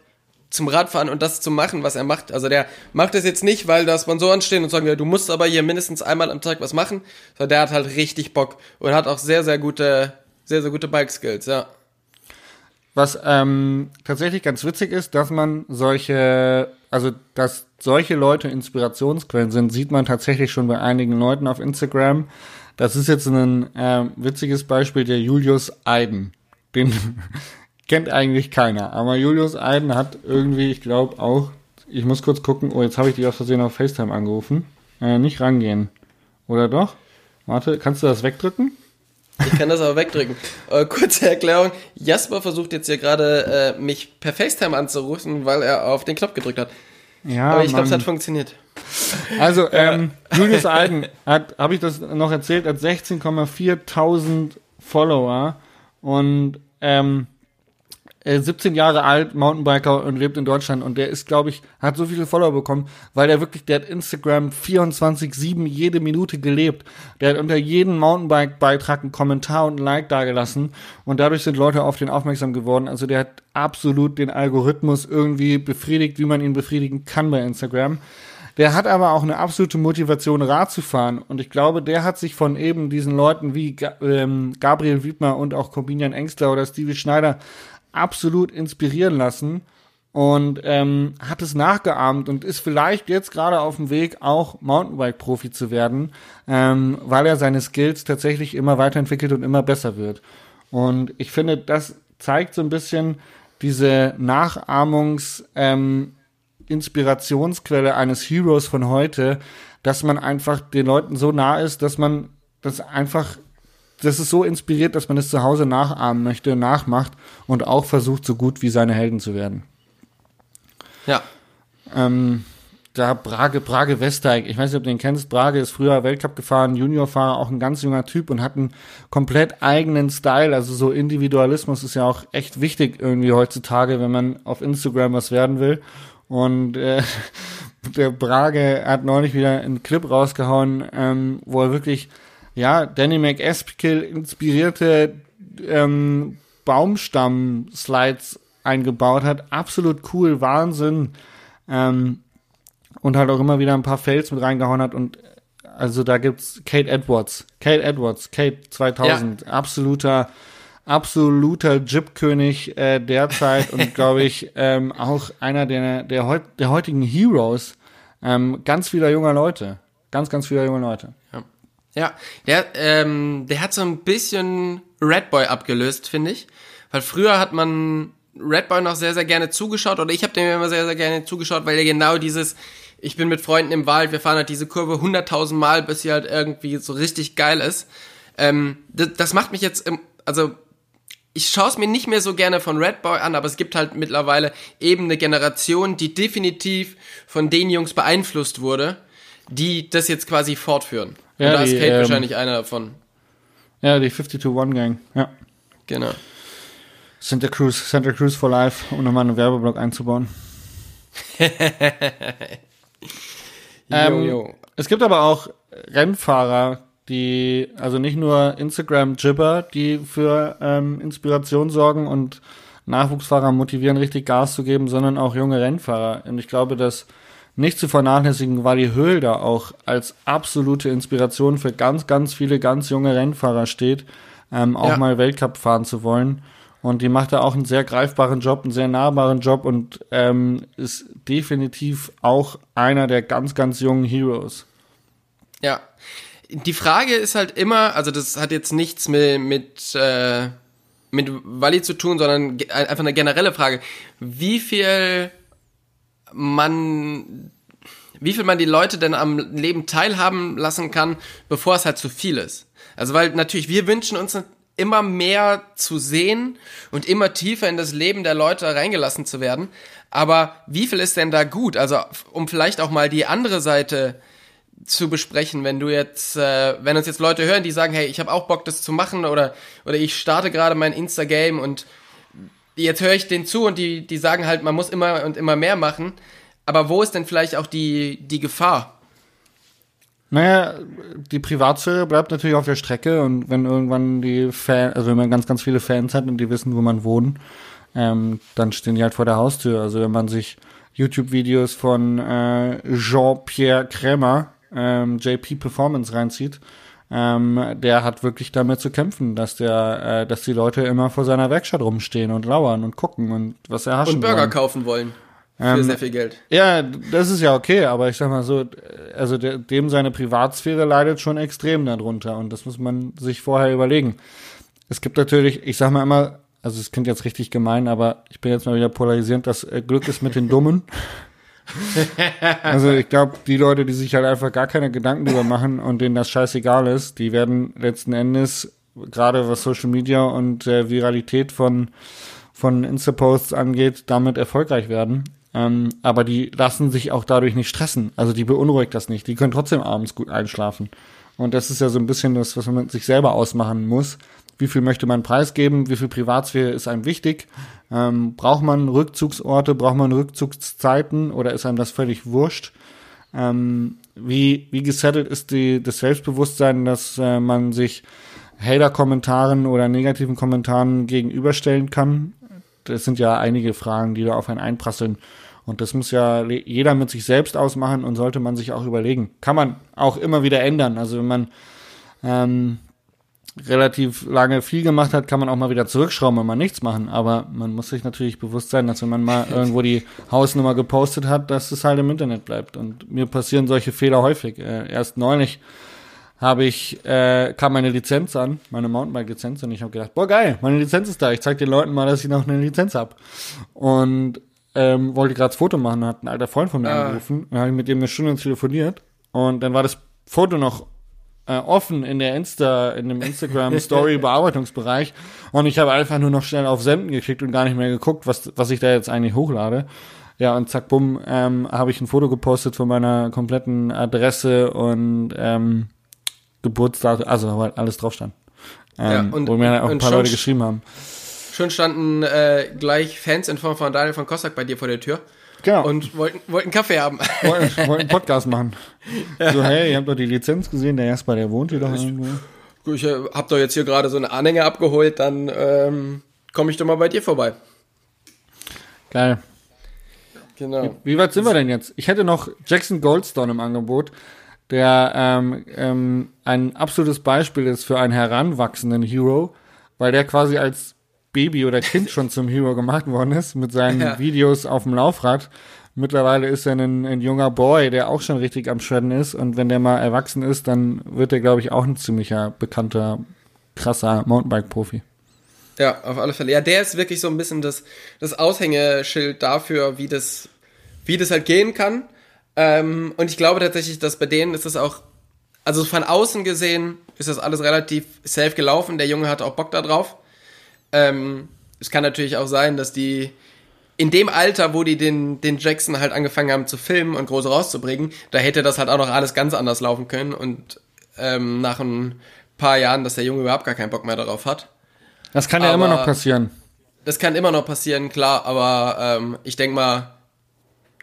zum Radfahren und das zu machen, was er macht. Also der macht das jetzt nicht, weil da Sponsoren stehen und sagen, ja, du musst aber hier mindestens einmal am Tag was machen, sondern der hat halt richtig Bock und hat auch sehr, sehr gute, sehr, sehr gute Bike-Skills, ja. Was ähm, tatsächlich ganz witzig ist, dass man solche, also dass solche Leute Inspirationsquellen sind, sieht man tatsächlich schon bei einigen Leuten auf Instagram. Das ist jetzt ein äh, witziges Beispiel, der Julius Eiden. Den kennt eigentlich keiner. Aber Julius Eiden hat irgendwie, ich glaube auch, ich muss kurz gucken, oh, jetzt habe ich dich aus Versehen auf FaceTime angerufen. Äh, nicht rangehen. Oder doch? Warte, kannst du das wegdrücken? Ich kann das aber wegdrücken. Äh, kurze Erklärung. Jasper versucht jetzt hier gerade, äh, mich per FaceTime anzurufen, weil er auf den Knopf gedrückt hat. Ja, aber ich glaube, es hat funktioniert. Also, ähm, Julius hat, habe ich das noch erzählt, hat 16,4.000 Follower und ähm, 17 Jahre alt, Mountainbiker und lebt in Deutschland und der ist, glaube ich, hat so viele Follower bekommen, weil der wirklich, der hat Instagram 24-7 jede Minute gelebt. Der hat unter jedem Mountainbike-Beitrag einen Kommentar und ein Like dagelassen und dadurch sind Leute auf den aufmerksam geworden. Also der hat absolut den Algorithmus irgendwie befriedigt, wie man ihn befriedigen kann bei Instagram. Der hat aber auch eine absolute Motivation, Rad zu fahren. Und ich glaube, der hat sich von eben diesen Leuten wie ähm, Gabriel Wiedmer und auch Corbinian Engstler oder Stevie Schneider absolut inspirieren lassen und ähm, hat es nachgeahmt und ist vielleicht jetzt gerade auf dem Weg, auch Mountainbike-Profi zu werden, ähm, weil er seine Skills tatsächlich immer weiterentwickelt und immer besser wird. Und ich finde, das zeigt so ein bisschen diese Nachahmungs- ähm, Inspirationsquelle eines Heroes von heute, dass man einfach den Leuten so nah ist, dass man das einfach das ist so inspiriert, dass man es zu Hause nachahmen möchte, nachmacht und auch versucht, so gut wie seine Helden zu werden. Ja. Ähm, da Brage, Brage Westeig, ich weiß nicht, ob du den kennst, Brage ist früher Weltcup gefahren, Juniorfahrer, auch ein ganz junger Typ und hat einen komplett eigenen Style, also so Individualismus ist ja auch echt wichtig irgendwie heutzutage, wenn man auf Instagram was werden will und äh, der Brage hat neulich wieder einen Clip rausgehauen, ähm, wo er wirklich ja, Danny McEskill inspirierte ähm, Baumstamm-Slides eingebaut hat. Absolut cool, Wahnsinn. Ähm, und halt auch immer wieder ein paar Fails mit reingehauen hat und also da gibt's Kate Edwards, Kate Edwards, Kate 2000, ja. absoluter absoluter Jib-König äh, derzeit und glaube ich ähm, auch einer der der, heut, der heutigen Heroes ähm, ganz vieler junger Leute, ganz ganz vieler junger Leute. Ja. Ja, der, ähm, der hat so ein bisschen Redboy abgelöst, finde ich. Weil früher hat man Redboy noch sehr, sehr gerne zugeschaut, oder ich habe dem immer sehr, sehr gerne zugeschaut, weil er genau dieses, ich bin mit Freunden im Wald, wir fahren halt diese Kurve hunderttausend Mal, bis sie halt irgendwie so richtig geil ist. Ähm, das, das macht mich jetzt, im, also ich schaue es mir nicht mehr so gerne von Redboy an, aber es gibt halt mittlerweile eben eine Generation, die definitiv von den Jungs beeinflusst wurde, die das jetzt quasi fortführen. Ja, Und da die, ist Kate ähm, wahrscheinlich einer davon. Ja, die 52-One-Gang, ja. Genau. Santa Cruz, Santa Cruz for Life, um nochmal einen Werbeblock einzubauen. ähm, yo. Es gibt aber auch Rennfahrer, die, also nicht nur Instagram-Jibber, die für ähm, Inspiration sorgen und Nachwuchsfahrer motivieren, richtig Gas zu geben, sondern auch junge Rennfahrer. Und ich glaube, dass nicht zu vernachlässigen war die Höhl da auch als absolute Inspiration für ganz, ganz viele ganz junge Rennfahrer steht, ähm, auch ja. mal Weltcup fahren zu wollen. Und die macht da auch einen sehr greifbaren Job, einen sehr nahbaren Job und ähm, ist definitiv auch einer der ganz, ganz jungen Heroes. Ja. Die Frage ist halt immer, also das hat jetzt nichts mit, mit, äh, mit Wally zu tun, sondern einfach eine generelle Frage. Wie viel man, wie viel man die Leute denn am Leben teilhaben lassen kann, bevor es halt zu viel ist. Also weil natürlich, wir wünschen uns immer mehr zu sehen und immer tiefer in das Leben der Leute reingelassen zu werden. Aber wie viel ist denn da gut? Also um vielleicht auch mal die andere Seite zu besprechen, wenn du jetzt, äh, wenn uns jetzt Leute hören, die sagen, hey, ich habe auch Bock, das zu machen oder oder ich starte gerade mein Insta-Game und jetzt höre ich denen zu und die, die sagen halt, man muss immer und immer mehr machen. Aber wo ist denn vielleicht auch die, die Gefahr? Naja, die Privatsphäre bleibt natürlich auf der Strecke und wenn irgendwann die Fans, also wenn man ganz, ganz viele Fans hat und die wissen, wo man wohnt, ähm, dann stehen die halt vor der Haustür. Also wenn man sich YouTube-Videos von äh, Jean-Pierre Krämer, ähm, JP Performance reinzieht, ähm, der hat wirklich damit zu kämpfen, dass der, äh, dass die Leute immer vor seiner Werkstatt rumstehen und lauern und gucken und was erhaschen Und Burger wollen. kaufen wollen. Für ähm, sehr viel Geld. Ja, das ist ja okay, aber ich sag mal so, also der, dem seine Privatsphäre leidet schon extrem darunter und das muss man sich vorher überlegen. Es gibt natürlich, ich sag mal immer, also es klingt jetzt richtig gemein, aber ich bin jetzt mal wieder polarisierend, das äh, Glück ist mit den Dummen. also ich glaube, die Leute, die sich halt einfach gar keine Gedanken drüber machen und denen das scheißegal ist, die werden letzten Endes, gerade was Social Media und äh, Viralität von, von Insta-Posts angeht, damit erfolgreich werden. Ähm, aber die lassen sich auch dadurch nicht stressen. Also die beunruhigt das nicht. Die können trotzdem abends gut einschlafen. Und das ist ja so ein bisschen das, was man sich selber ausmachen muss. Wie viel möchte man preisgeben? Wie viel Privatsphäre ist einem wichtig? Ähm, braucht man Rückzugsorte? Braucht man Rückzugszeiten? Oder ist einem das völlig wurscht? Ähm, wie, wie gesettelt ist die, das Selbstbewusstsein, dass äh, man sich Hater-Kommentaren oder negativen Kommentaren gegenüberstellen kann? Das sind ja einige Fragen, die da auf einen einprasseln. Und das muss ja jeder mit sich selbst ausmachen und sollte man sich auch überlegen. Kann man auch immer wieder ändern. Also wenn man ähm, relativ lange viel gemacht hat, kann man auch mal wieder zurückschrauben und mal nichts machen. Aber man muss sich natürlich bewusst sein, dass wenn man mal irgendwo die Hausnummer gepostet hat, dass es halt im Internet bleibt. Und mir passieren solche Fehler häufig. Äh, erst neulich habe ich, äh, kam meine Lizenz an, meine Mountainbike-Lizenz, und ich habe gedacht, boah geil, meine Lizenz ist da, ich zeig den Leuten mal, dass ich noch eine Lizenz habe. Und ähm, wollte gerade das Foto machen, hat ein alter Freund von mir ah. angerufen, und habe mit dem eine Stunde telefoniert und dann war das Foto noch äh, offen in der Insta, in dem Instagram Story Bearbeitungsbereich und ich habe einfach nur noch schnell auf Senden geklickt und gar nicht mehr geguckt, was, was ich da jetzt eigentlich hochlade. Ja, und zack, bumm, ähm, habe ich ein Foto gepostet von meiner kompletten Adresse und ähm, Geburtsdatum, also weil alles drauf stand. Ähm, ja, und, wo mir auch ein paar Leute geschrieben haben. Schon standen äh, gleich Fans in Form von Daniel von Kossack bei dir vor der Tür. Genau. Und wollten, wollten Kaffee haben. Wollten, wollten einen Podcast machen. So, hey, ihr habt doch die Lizenz gesehen, der Jasper, der wohnt hier doch irgendwo. Ich äh, hab doch jetzt hier gerade so eine Anhänger abgeholt, dann ähm, komme ich doch mal bei dir vorbei. Geil. Genau. Wie, wie, weit sind wir denn jetzt? Ich hätte noch Jackson Goldstone im Angebot, der ähm, ähm, ein absolutes Beispiel ist für einen heranwachsenden Hero, weil der quasi als Baby oder Kind schon zum Hero gemacht worden ist mit seinen ja. Videos auf dem Laufrad. Mittlerweile ist er ein, ein, junger Boy, der auch schon richtig am Shredden ist. Und wenn der mal erwachsen ist, dann wird er, glaube ich, auch ein ziemlicher bekannter, krasser Mountainbike-Profi. Ja, auf alle Fälle. Ja, der ist wirklich so ein bisschen das, das Aushängeschild dafür, wie das, wie das halt gehen kann. Ähm, und ich glaube tatsächlich, dass bei denen ist es auch, also von außen gesehen ist das alles relativ safe gelaufen. Der Junge hat auch Bock da drauf. Ähm, es kann natürlich auch sein, dass die in dem Alter, wo die den, den Jackson halt angefangen haben zu filmen und groß rauszubringen, da hätte das halt auch noch alles ganz anders laufen können und ähm, nach ein paar Jahren, dass der Junge überhaupt gar keinen Bock mehr darauf hat. Das kann ja immer noch passieren. Das kann immer noch passieren, klar, aber ähm, ich denke mal,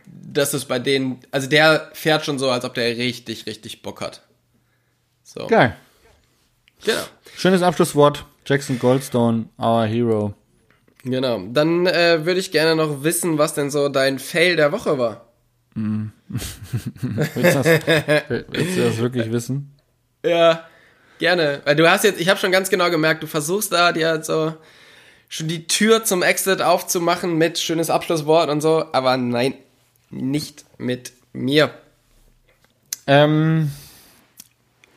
dass es bei denen, also der fährt schon so, als ob der richtig, richtig Bock hat. So. Geil. Genau. Schönes Abschlusswort. Jackson Goldstone, our hero. Genau. Dann äh, würde ich gerne noch wissen, was denn so dein Fail der Woche war. Mm. willst, du das, willst, du das, wirklich wissen? Ja, gerne. Weil du hast jetzt, ich habe schon ganz genau gemerkt, du versuchst da dir halt so schon die Tür zum Exit aufzumachen mit schönes Abschlusswort und so, aber nein, nicht mit mir. Ähm,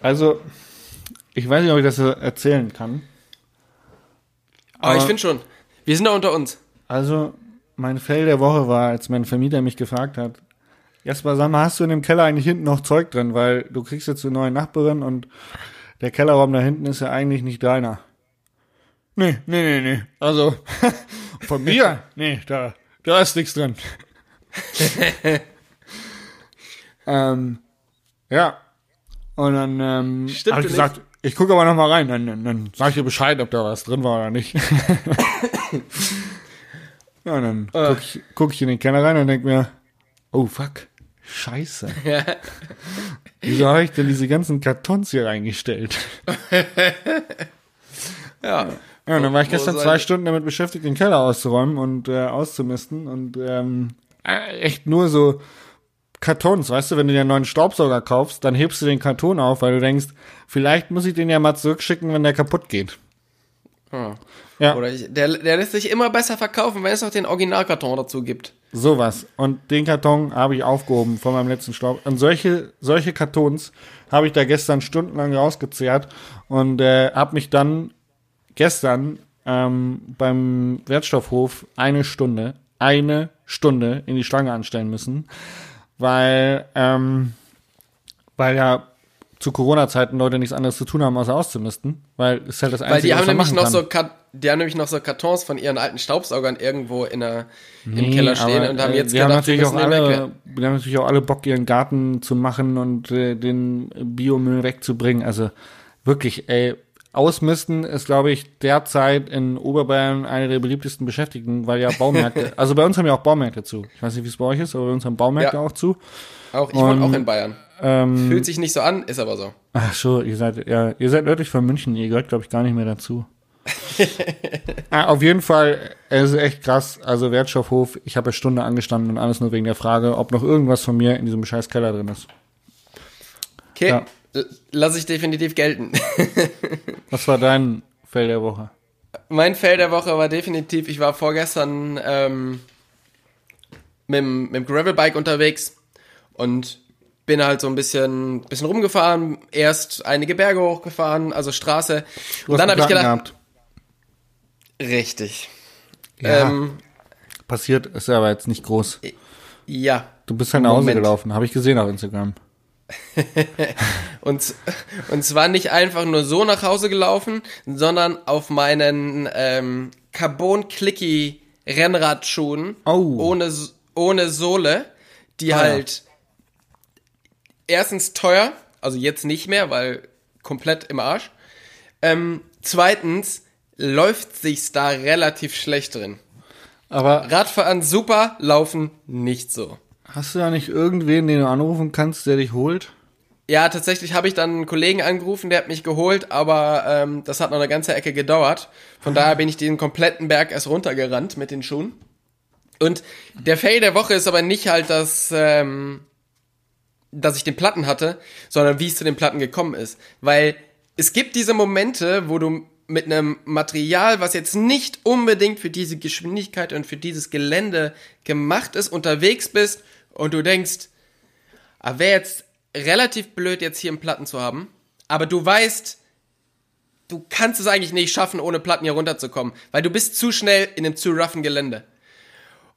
also, ich weiß nicht, ob ich das erzählen kann. Aber, Aber ich finde schon. Wir sind da unter uns. Also, mein Fail der Woche war, als mein Vermieter mich gefragt hat, Jasper, sag mal, hast du in dem Keller eigentlich hinten noch Zeug drin? Weil du kriegst jetzt eine neue Nachbarin und der Kellerraum da hinten ist ja eigentlich nicht deiner. Nee, nee, nee, nee. Also, von mir? Nee, da, da ist nichts drin. ähm, ja. Und dann ähm, habe ich gesagt, ich gucke aber noch mal rein, dann, dann, dann sag ich dir Bescheid, ob da was drin war oder nicht. ja, dann uh. gucke ich, guck ich in den Keller rein und denke mir, oh fuck, scheiße. Wieso habe ich denn diese ganzen Kartons hier reingestellt? ja, Ja, und dann war ich gestern zwei Stunden damit beschäftigt, den Keller auszuräumen und äh, auszumisten und ähm, äh, echt nur so Kartons, weißt du, wenn du dir einen neuen Staubsauger kaufst, dann hebst du den Karton auf, weil du denkst, vielleicht muss ich den ja mal zurückschicken, wenn der kaputt geht. Hm. Ja. Oder ich, der, der lässt sich immer besser verkaufen, wenn es noch den Originalkarton dazu gibt. Sowas. Und den Karton habe ich aufgehoben von meinem letzten Staub. Und solche, solche Kartons habe ich da gestern stundenlang rausgezehrt und äh, habe mich dann gestern ähm, beim Wertstoffhof eine Stunde, eine Stunde in die Schlange anstellen müssen, weil, ähm, weil ja zu Corona-Zeiten Leute nichts anderes zu tun haben, außer auszumisten, weil es halt das Einzige, Weil die haben nämlich noch kann. so die haben nämlich noch so Kartons von ihren alten Staubsaugern irgendwo in der, nee, im Keller stehen aber, und haben jetzt wir gedacht, haben natürlich auch alle, wir haben natürlich auch alle Bock, ihren Garten zu machen und äh, den Biomüll wegzubringen. Also wirklich, ey, Ausmisten ist, glaube ich, derzeit in Oberbayern eine der beliebtesten Beschäftigten, weil ja Baumärkte, also bei uns haben ja auch Baumärkte zu. Ich weiß nicht, wie es bei euch ist, aber bei uns haben Baumärkte ja. auch zu. Auch, ich wohne auch in Bayern. Ähm, Fühlt sich nicht so an, ist aber so. Ach so, ihr seid, ja, ihr seid nördlich von München, ihr gehört, glaube ich, gar nicht mehr dazu. ah, auf jeden Fall, es ist echt krass. Also Wertstoffhof, ich habe eine Stunde angestanden und alles nur wegen der Frage, ob noch irgendwas von mir in diesem scheiß Keller drin ist. Okay, ja. Lass ich definitiv gelten. Was war dein Fell der Woche? Mein Fell der Woche war definitiv, ich war vorgestern ähm, mit, mit dem Gravelbike unterwegs und bin halt so ein bisschen, bisschen rumgefahren, erst einige Berge hochgefahren, also Straße. Du und dann habe ich gedacht, gehabt. richtig. Ja, ähm, passiert ist aber jetzt nicht groß. Ja. Du bist halt nach Hause gelaufen, habe ich gesehen auf Instagram. und, und zwar nicht einfach nur so nach Hause gelaufen, sondern auf meinen ähm, Carbon Clicky Rennradschuhen oh. ohne, ohne Sohle, die ah, halt erstens teuer, also jetzt nicht mehr, weil komplett im Arsch. Ähm, zweitens läuft sich's da relativ schlecht drin. Aber Radfahren super, laufen nicht so. Hast du da nicht irgendwen, den du anrufen kannst, der dich holt? Ja, tatsächlich habe ich dann einen Kollegen angerufen, der hat mich geholt, aber ähm, das hat noch eine ganze Ecke gedauert. Von daher bin ich den kompletten Berg erst runtergerannt mit den Schuhen. Und der Fail der Woche ist aber nicht halt das, ähm, dass ich den Platten hatte, sondern wie es zu den Platten gekommen ist. Weil es gibt diese Momente, wo du mit einem Material, was jetzt nicht unbedingt für diese Geschwindigkeit und für dieses Gelände gemacht ist, unterwegs bist und du denkst, ah, wäre jetzt relativ blöd, jetzt hier einen Platten zu haben, aber du weißt, du kannst es eigentlich nicht schaffen, ohne Platten hier runterzukommen, weil du bist zu schnell in einem zu roughen Gelände.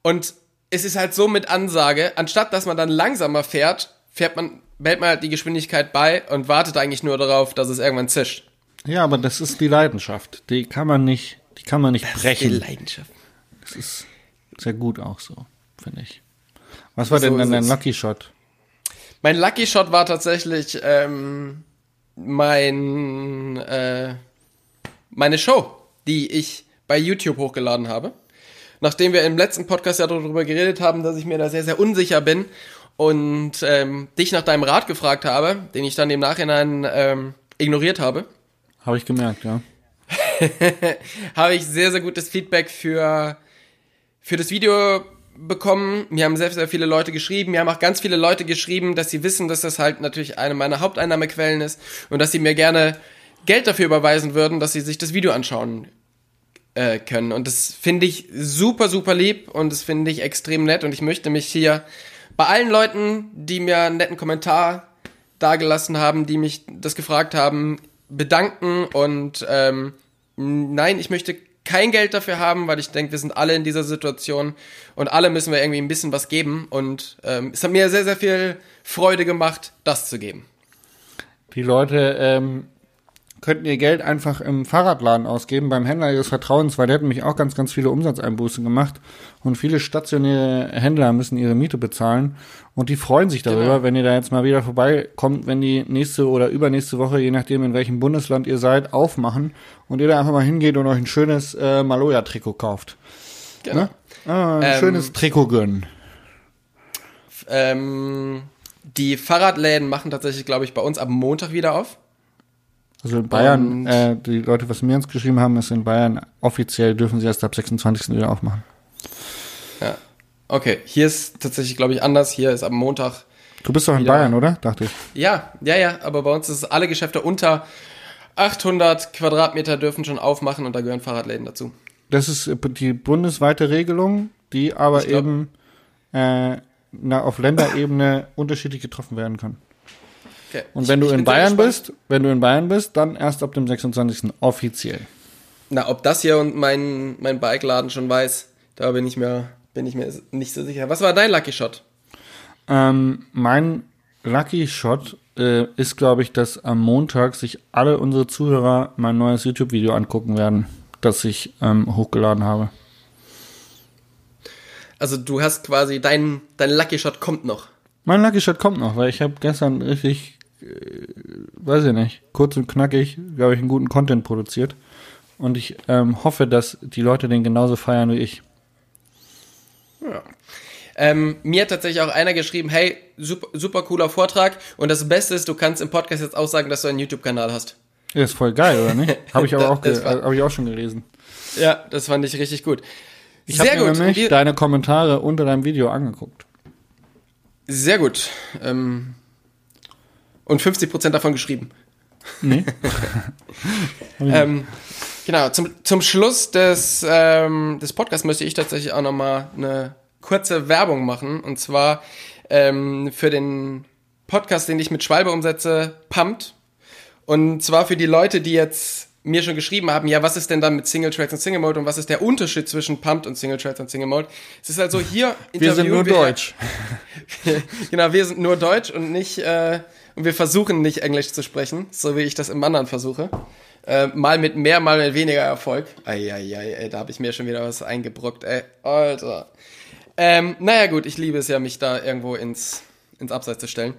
Und es ist halt so mit Ansage, anstatt dass man dann langsamer fährt, fährt man, behält man halt die Geschwindigkeit bei und wartet eigentlich nur darauf, dass es irgendwann zischt. Ja, aber das ist die Leidenschaft. Die kann man nicht, die kann man nicht das brechen. Ist die Leidenschaft. Das ist sehr gut auch so, finde ich. Was war so denn dann dein Lucky Shot? Mein Lucky Shot war tatsächlich ähm, mein äh, meine Show, die ich bei YouTube hochgeladen habe. Nachdem wir im letzten Podcast ja darüber geredet haben, dass ich mir da sehr, sehr unsicher bin und ähm, dich nach deinem Rat gefragt habe, den ich dann im Nachhinein ähm, ignoriert habe. Habe ich gemerkt, ja. habe ich sehr, sehr gutes Feedback für, für das Video bekommen. Mir haben sehr, sehr viele Leute geschrieben. Mir haben auch ganz viele Leute geschrieben, dass sie wissen, dass das halt natürlich eine meiner Haupteinnahmequellen ist und dass sie mir gerne Geld dafür überweisen würden, dass sie sich das Video anschauen äh, können. Und das finde ich super, super lieb und das finde ich extrem nett und ich möchte mich hier bei allen Leuten, die mir einen netten Kommentar dagelassen haben, die mich das gefragt haben, bedanken und ähm, nein, ich möchte kein Geld dafür haben, weil ich denke, wir sind alle in dieser Situation und alle müssen wir irgendwie ein bisschen was geben und ähm, es hat mir sehr, sehr viel Freude gemacht, das zu geben. Die Leute ähm, könnten ihr Geld einfach im Fahrradladen ausgeben, beim Händler ihres Vertrauens, weil der hat nämlich auch ganz, ganz viele Umsatzeinbußen gemacht. Und viele stationäre Händler müssen ihre Miete bezahlen. Und die freuen sich darüber, genau. wenn ihr da jetzt mal wieder vorbeikommt, wenn die nächste oder übernächste Woche, je nachdem in welchem Bundesland ihr seid, aufmachen und ihr da einfach mal hingeht und euch ein schönes äh, Maloja-Trikot kauft. Genau. Ne? Ah, ein ähm, schönes Trikot gönnen. Ähm, die Fahrradläden machen tatsächlich, glaube ich, bei uns ab Montag wieder auf. Also in Bayern, äh, die Leute, was mir uns geschrieben haben, ist in Bayern offiziell dürfen sie erst ab 26. wieder aufmachen. Ja. Okay, hier ist tatsächlich, glaube ich, anders. Hier ist am Montag. Du bist doch in Bayern, oder? Dachte ich. Ja, ja, ja, aber bei uns ist alle Geschäfte unter 800 Quadratmeter dürfen schon aufmachen und da gehören Fahrradläden dazu. Das ist die bundesweite Regelung, die aber glaub, eben äh, na, auf Länderebene unterschiedlich getroffen werden kann. Okay. Und wenn ich, du in Bayern bist, wenn du in Bayern bist, dann erst ab dem 26. offiziell. Na, ob das hier und mein, mein Bike-Laden schon weiß, da bin ich mir, bin ich mir nicht so sicher. Was war dein Lucky Shot? Ähm, mein Lucky Shot äh, ist, glaube ich, dass am Montag sich alle unsere Zuhörer mein neues YouTube-Video angucken werden, das ich ähm, hochgeladen habe. Also du hast quasi dein, dein Lucky Shot kommt noch. Mein Lucky Shot kommt noch, weil ich habe gestern richtig, weiß ich nicht, kurz und knackig, glaube ich, einen guten Content produziert. Und ich ähm, hoffe, dass die Leute den genauso feiern wie ich. Ja. Ähm, mir hat tatsächlich auch einer geschrieben, hey, super, super cooler Vortrag und das Beste ist, du kannst im Podcast jetzt auch sagen, dass du einen YouTube-Kanal hast. Ja, ist voll geil, oder nicht? Habe ich aber auch, hab ich auch schon gelesen. Ja, das fand ich richtig gut. Ich habe mir nämlich deine Kommentare unter deinem Video angeguckt. Sehr gut. Ähm, und 50% davon geschrieben. Nee. ähm, genau, zum, zum Schluss des, ähm, des Podcasts möchte ich tatsächlich auch nochmal eine kurze Werbung machen. Und zwar ähm, für den Podcast, den ich mit Schwalbe umsetze, Pumped. Und zwar für die Leute, die jetzt mir schon geschrieben haben, ja, was ist denn dann mit Single Tracks und Single Mode und was ist der Unterschied zwischen Pumped und Single Tracks und Single Mode? Es ist also hier Wir sind nur wir, Deutsch. genau, wir sind nur Deutsch und nicht äh, wir versuchen nicht Englisch zu sprechen, so wie ich das im anderen versuche. Äh, mal mit mehr, mal mit weniger Erfolg. Eieiei, ey, da habe ich mir schon wieder was eingebrockt, ey. Alter. Ähm, naja, gut, ich liebe es ja, mich da irgendwo ins, ins Abseits zu stellen.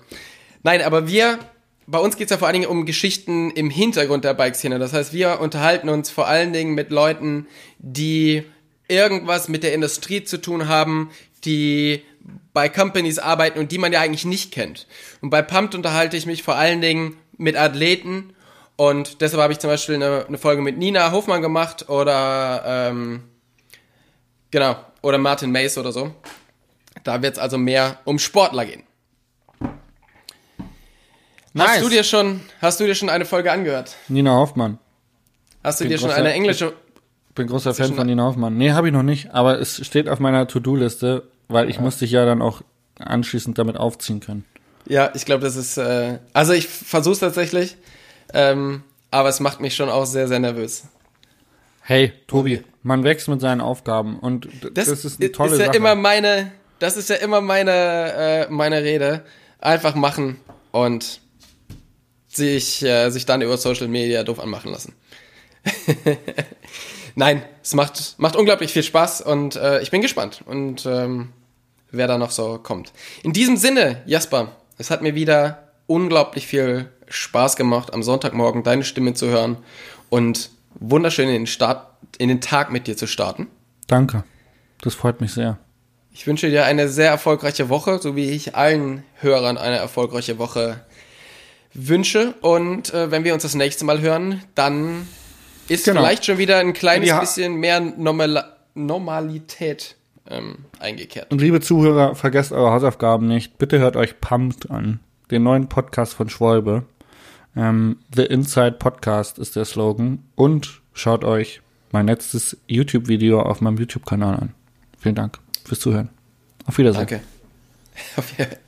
Nein, aber wir bei uns geht es ja vor allen Dingen um Geschichten im Hintergrund der Bikeszene. Das heißt, wir unterhalten uns vor allen Dingen mit Leuten, die irgendwas mit der Industrie zu tun haben, die bei Companies arbeiten und die man ja eigentlich nicht kennt. Und bei Pumped unterhalte ich mich vor allen Dingen mit Athleten und deshalb habe ich zum Beispiel eine, eine Folge mit Nina Hofmann gemacht oder ähm, genau oder Martin Mace oder so. Da wird es also mehr um Sportler gehen. Nice. Hast du dir schon, hast du dir schon eine Folge angehört? Nina Hoffmann. Hast du dir schon eine englische? Ich bin großer Fan von Nina Hoffmann. Nee, habe ich noch nicht, aber es steht auf meiner To-Do-Liste, weil ich ja. musste dich ja dann auch anschließend damit aufziehen können. Ja, ich glaube, das ist, äh, also ich versuche es tatsächlich, ähm, aber es macht mich schon auch sehr, sehr nervös. Hey, Tobi, man wächst mit seinen Aufgaben und das, das ist eine tolle ist ja Sache. Immer meine, das ist ja immer meine, äh, meine Rede. Einfach machen und sich, äh, sich dann über Social Media doof anmachen lassen. Nein, es macht, macht unglaublich viel Spaß und äh, ich bin gespannt und ähm, wer da noch so kommt. In diesem Sinne, Jasper, es hat mir wieder unglaublich viel Spaß gemacht, am Sonntagmorgen deine Stimme zu hören und wunderschön in den, Start, in den Tag mit dir zu starten. Danke, das freut mich sehr. Ich wünsche dir eine sehr erfolgreiche Woche, so wie ich allen Hörern eine erfolgreiche Woche wünsche. Und äh, wenn wir uns das nächste Mal hören, dann ist genau. vielleicht schon wieder ein kleines bisschen mehr Normal Normalität ähm, eingekehrt. Und liebe Zuhörer, vergesst eure Hausaufgaben nicht. Bitte hört euch Pumped an, den neuen Podcast von Schwalbe. Ähm, The Inside Podcast ist der Slogan. Und schaut euch mein letztes YouTube-Video auf meinem YouTube-Kanal an. Vielen Dank fürs Zuhören. Auf Wiedersehen. Danke. Auf Wiedersehen.